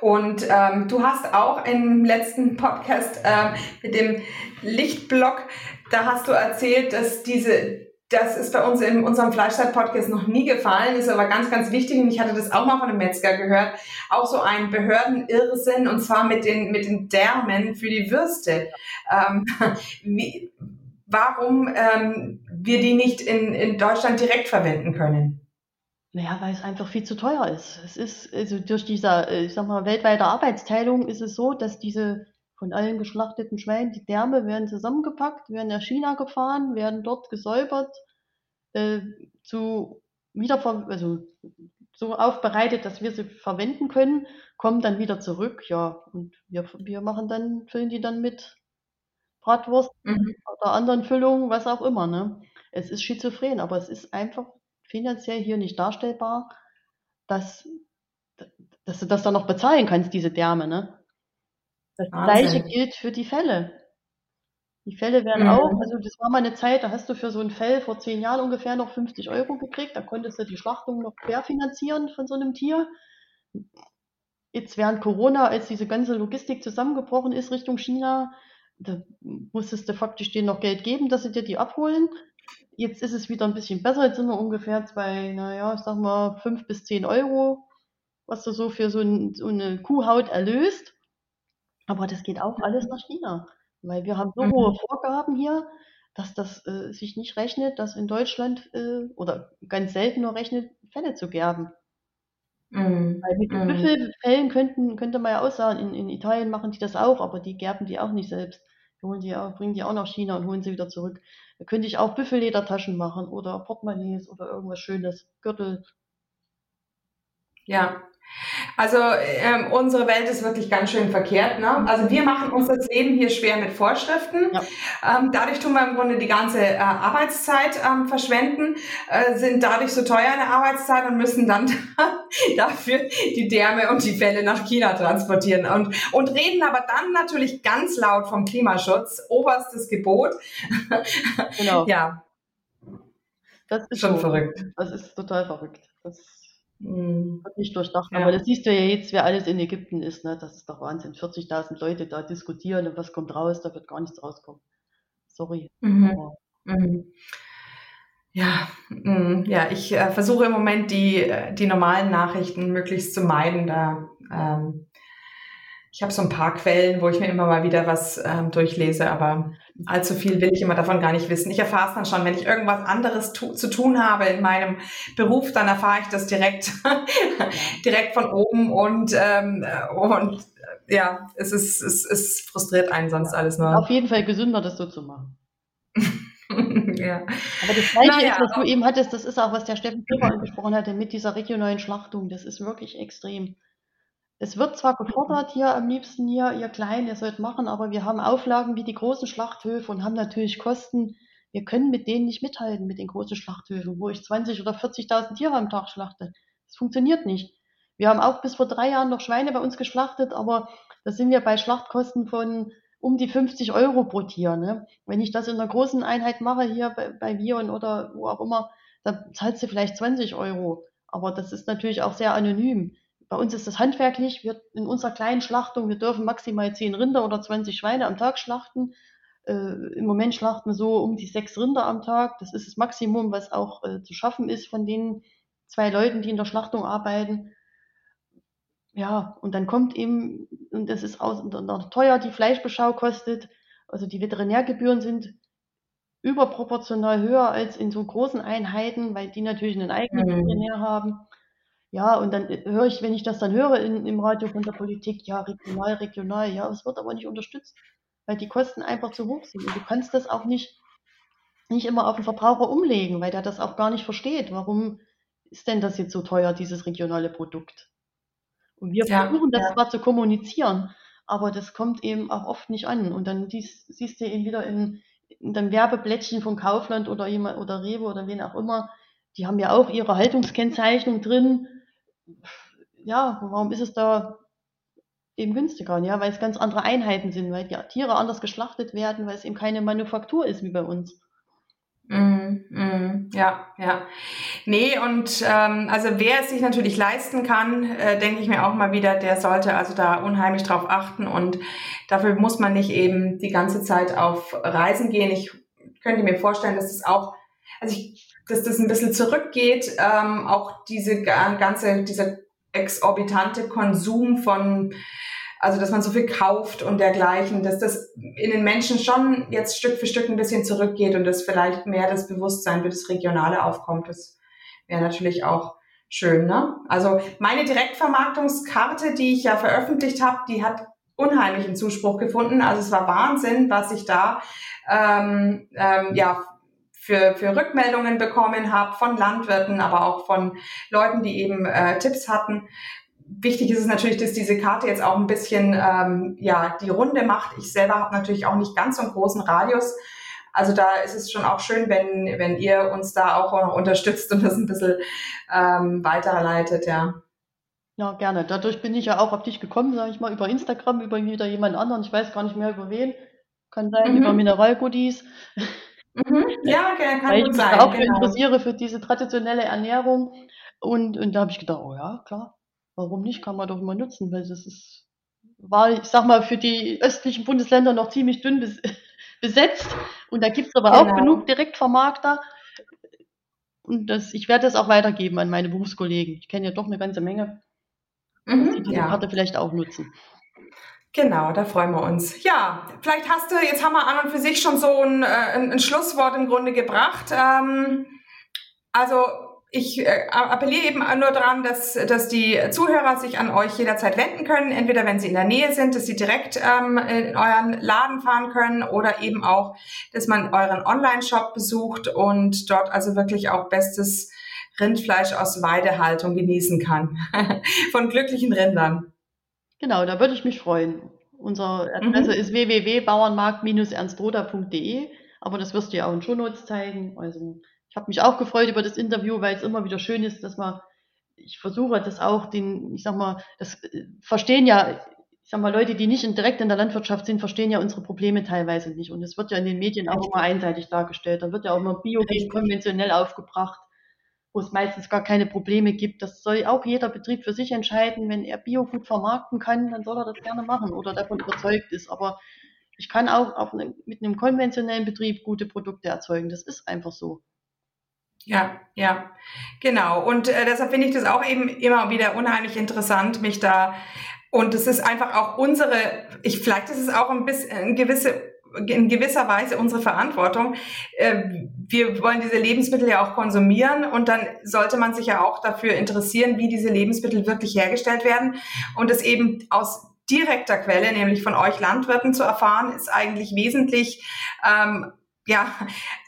Und ähm, du hast auch im letzten Podcast äh, mit dem Lichtblock, da hast du erzählt, dass diese das ist bei uns in unserem Fleischzeit-Podcast noch nie gefallen, ist aber ganz, ganz wichtig und ich hatte das auch mal von einem Metzger gehört. Auch so ein Behördenirrsinn und zwar mit den, mit den Därmen für die Würste. Ähm, wie, warum ähm, wir die nicht in, in Deutschland direkt verwenden können? Naja, weil es einfach viel zu teuer ist. Es ist, also durch diese, äh, ich sag mal, weltweite Arbeitsteilung ist es so, dass diese von allen geschlachteten Schweinen, die Därme werden zusammengepackt, werden nach China gefahren, werden dort gesäubert, äh, zu wiederver also so aufbereitet, dass wir sie verwenden können, kommen dann wieder zurück, ja, und wir, wir machen dann, füllen die dann mit Bratwurst mhm. oder anderen Füllungen, was auch immer, ne? Es ist schizophren, aber es ist einfach finanziell hier nicht darstellbar, dass, dass du das dann noch bezahlen kannst, diese Därme. Ne? Das Wahnsinn. gleiche gilt für die Fälle. Die Fälle werden mhm. auch, also das war mal eine Zeit, da hast du für so ein Fell vor zehn Jahren ungefähr noch 50 Euro gekriegt, da konntest du die Schlachtung noch querfinanzieren von so einem Tier. Jetzt während Corona, als diese ganze Logistik zusammengebrochen ist Richtung China, da musstest du faktisch denen noch Geld geben, dass sie dir die abholen. Jetzt ist es wieder ein bisschen besser, jetzt sind wir ungefähr bei, naja, ich sag mal, fünf bis zehn Euro, was du so für so, ein, so eine Kuhhaut erlöst. Aber das geht auch alles nach China. Weil wir haben so mhm. hohe Vorgaben hier, dass das äh, sich nicht rechnet, dass in Deutschland äh, oder ganz selten nur rechnet, Fälle zu gerben. Mhm. Weil mit mhm. Büffelfällen könnten, könnte man ja auch sagen, in, in Italien machen die das auch, aber die gerben die auch nicht selbst. Die holen die auch, bringen die auch nach China und holen sie wieder zurück. Da könnte ich auch Büffelledertaschen machen oder Portemonnaies oder irgendwas Schönes, Gürtel. Ja, also ähm, unsere Welt ist wirklich ganz schön verkehrt. Ne? Also wir machen uns das Leben hier schwer mit Vorschriften. Ja. Ähm, dadurch tun wir im Grunde die ganze äh, Arbeitszeit ähm, verschwenden, äh, sind dadurch so teuer in der Arbeitszeit und müssen dann dafür die Därme und die Fälle nach China transportieren und, und reden aber dann natürlich ganz laut vom Klimaschutz, oberstes Gebot. Genau. ja. Das ist schon so. verrückt. Das ist total verrückt. Das Mhm. Wird nicht durchdacht. Ja. Aber das siehst du ja jetzt, wer alles in Ägypten ist. Ne? Das ist doch Wahnsinn. 40.000 Leute da diskutieren und was kommt raus, da wird gar nichts rauskommen. Sorry. Mhm. Mhm. Ja, mh, ja, ich äh, versuche im Moment die, äh, die normalen Nachrichten möglichst zu meiden. Da ähm, ich habe so ein paar Quellen, wo ich mir immer mal wieder was ähm, durchlese, aber allzu viel will ich immer davon gar nicht wissen. Ich erfahre es dann schon, wenn ich irgendwas anderes tu zu tun habe in meinem Beruf, dann erfahre ich das direkt, direkt von oben und, ähm, und äh, ja, es ist, es, es frustriert einen sonst alles nur. Auf jeden Fall gesünder, das so zu machen. ja. Aber das Gleiche naja, ist, was du eben hattest, das ist auch, was der Steffen Küber angesprochen hatte mit dieser regionalen Schlachtung. Das ist wirklich extrem. Es wird zwar gefordert hier am liebsten hier, ihr Kleinen, ihr sollt machen, aber wir haben Auflagen wie die großen Schlachthöfe und haben natürlich Kosten. Wir können mit denen nicht mithalten, mit den großen Schlachthöfen, wo ich 20 oder 40.000 Tiere am Tag schlachte. Das funktioniert nicht. Wir haben auch bis vor drei Jahren noch Schweine bei uns geschlachtet, aber da sind wir bei Schlachtkosten von um die 50 Euro pro Tier. Ne? Wenn ich das in einer großen Einheit mache, hier bei, bei Vion oder wo auch immer, dann zahlst du vielleicht 20 Euro. Aber das ist natürlich auch sehr anonym. Bei uns ist das handwerklich. Wir in unserer kleinen Schlachtung, wir dürfen maximal 10 Rinder oder 20 Schweine am Tag schlachten. Äh, Im Moment schlachten wir so um die sechs Rinder am Tag. Das ist das Maximum, was auch äh, zu schaffen ist von den zwei Leuten, die in der Schlachtung arbeiten. Ja, und dann kommt eben, und das ist aus, teuer, die Fleischbeschau kostet. Also die Veterinärgebühren sind überproportional höher als in so großen Einheiten, weil die natürlich einen eigenen mhm. Veterinär haben. Ja, und dann äh, höre ich, wenn ich das dann höre in, im Radio von der Politik, ja, regional, regional, ja, es wird aber nicht unterstützt, weil die Kosten einfach zu hoch sind. Und du kannst das auch nicht, nicht immer auf den Verbraucher umlegen, weil der das auch gar nicht versteht. Warum ist denn das jetzt so teuer, dieses regionale Produkt? Und wir ja, versuchen das ja. zwar zu kommunizieren, aber das kommt eben auch oft nicht an. Und dann dies, siehst du eben wieder in, in dem Werbeblättchen von Kaufland oder jemand oder Rewe oder wen auch immer, die haben ja auch ihre Haltungskennzeichnung drin ja, warum ist es da eben günstiger? Ja, weil es ganz andere Einheiten sind, weil die Tiere anders geschlachtet werden, weil es eben keine Manufaktur ist wie bei uns. Mm, mm, ja, ja. Nee, und ähm, also wer es sich natürlich leisten kann, äh, denke ich mir auch mal wieder, der sollte also da unheimlich drauf achten und dafür muss man nicht eben die ganze Zeit auf Reisen gehen. Ich könnte mir vorstellen, dass es auch, also ich dass das ein bisschen zurückgeht, ähm, auch diese ganze, dieser exorbitante Konsum von, also dass man so viel kauft und dergleichen, dass das in den Menschen schon jetzt Stück für Stück ein bisschen zurückgeht und dass vielleicht mehr das Bewusstsein für das Regionale aufkommt. Das wäre natürlich auch schön, ne? Also meine Direktvermarktungskarte, die ich ja veröffentlicht habe, die hat unheimlichen Zuspruch gefunden. Also es war Wahnsinn, was ich da ähm, ähm, ja für, für Rückmeldungen bekommen habe von Landwirten, aber auch von Leuten, die eben äh, Tipps hatten. Wichtig ist es natürlich, dass diese Karte jetzt auch ein bisschen ähm, ja die Runde macht. Ich selber habe natürlich auch nicht ganz so einen großen Radius. Also da ist es schon auch schön, wenn, wenn ihr uns da auch noch unterstützt und das ein bisschen ähm, weiterleitet, ja. Ja, gerne. Dadurch bin ich ja auch auf dich gekommen, sage ich mal, über Instagram, über wieder jemand anderen. Ich weiß gar nicht mehr über wen. Kann sein, mhm. über Mineralgoodies. Mhm. Ja, kann Weil ich mich sein, auch genau. interessiere für diese traditionelle Ernährung. Und, und da habe ich gedacht, oh ja, klar, warum nicht? Kann man doch mal nutzen, weil das ist, war, ich sag mal, für die östlichen Bundesländer noch ziemlich dünn bes besetzt. Und da gibt es aber genau. auch genug Direktvermarkter. Und das, ich werde das auch weitergeben an meine Berufskollegen. Ich kenne ja doch eine ganze Menge, mhm, die diese ja. Karte vielleicht auch nutzen. Genau, da freuen wir uns. Ja, vielleicht hast du, jetzt haben wir an und für sich schon so ein, äh, ein, ein Schlusswort im Grunde gebracht. Ähm, also ich äh, appelliere eben nur daran, dass, dass die Zuhörer sich an euch jederzeit wenden können, entweder wenn sie in der Nähe sind, dass sie direkt ähm, in euren Laden fahren können oder eben auch, dass man euren Online-Shop besucht und dort also wirklich auch bestes Rindfleisch aus Weidehaltung genießen kann. Von glücklichen Rindern. Genau, da würde ich mich freuen. Unsere Adresse mhm. ist www.bauernmarkt-ernstroda.de, aber das wirst du ja auch in Shownotes zeigen. Also ich habe mich auch gefreut über das Interview, weil es immer wieder schön ist, dass man, ich versuche das auch, den, ich sag mal, das äh, verstehen ja, ich sag mal, Leute, die nicht in, direkt in der Landwirtschaft sind, verstehen ja unsere Probleme teilweise nicht. Und es wird ja in den Medien auch immer einseitig dargestellt. Da wird ja auch immer Bio gegen konventionell aufgebracht, wo es meistens gar keine Probleme gibt. Das soll auch jeder Betrieb für sich entscheiden. Wenn er Bio gut vermarkten kann, dann soll er das gerne machen oder davon überzeugt ist. Aber ich kann auch eine, mit einem konventionellen Betrieb gute Produkte erzeugen. Das ist einfach so. Ja, ja, genau. Und äh, deshalb finde ich das auch eben immer wieder unheimlich interessant, mich da und es ist einfach auch unsere, ich vielleicht ist es auch ein bisschen ein gewisse in gewisser Weise unsere Verantwortung. Äh, wir wollen diese Lebensmittel ja auch konsumieren und dann sollte man sich ja auch dafür interessieren, wie diese Lebensmittel wirklich hergestellt werden und es eben aus direkter Quelle, nämlich von euch Landwirten zu erfahren, ist eigentlich wesentlich ähm, ja,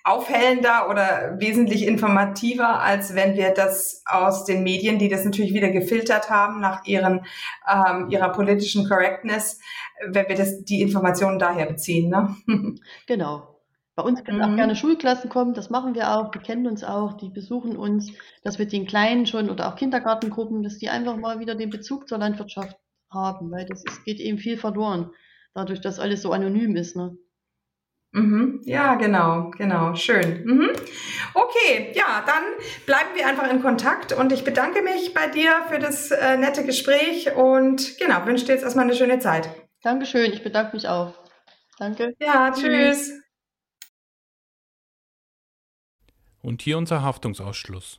aufhellender oder wesentlich informativer, als wenn wir das aus den Medien, die das natürlich wieder gefiltert haben nach ihren, ähm, ihrer politischen Correctness, wenn wir das, die Informationen daher beziehen. Ne? Genau. Bei uns können mhm. auch gerne Schulklassen kommen, das machen wir auch, die kennen uns auch, die besuchen uns, dass wir den Kleinen schon oder auch Kindergartengruppen, dass die einfach mal wieder den Bezug zur Landwirtschaft haben, weil das ist, geht eben viel verloren, dadurch, dass alles so anonym ist. Ne? Mhm. Ja, genau, genau, schön. Mhm. Okay, ja, dann bleiben wir einfach in Kontakt und ich bedanke mich bei dir für das äh, nette Gespräch und genau, wünsche dir jetzt erstmal eine schöne Zeit. Dankeschön, ich bedanke mich auch. Danke. Ja, tschüss. Und hier unser Haftungsausschluss.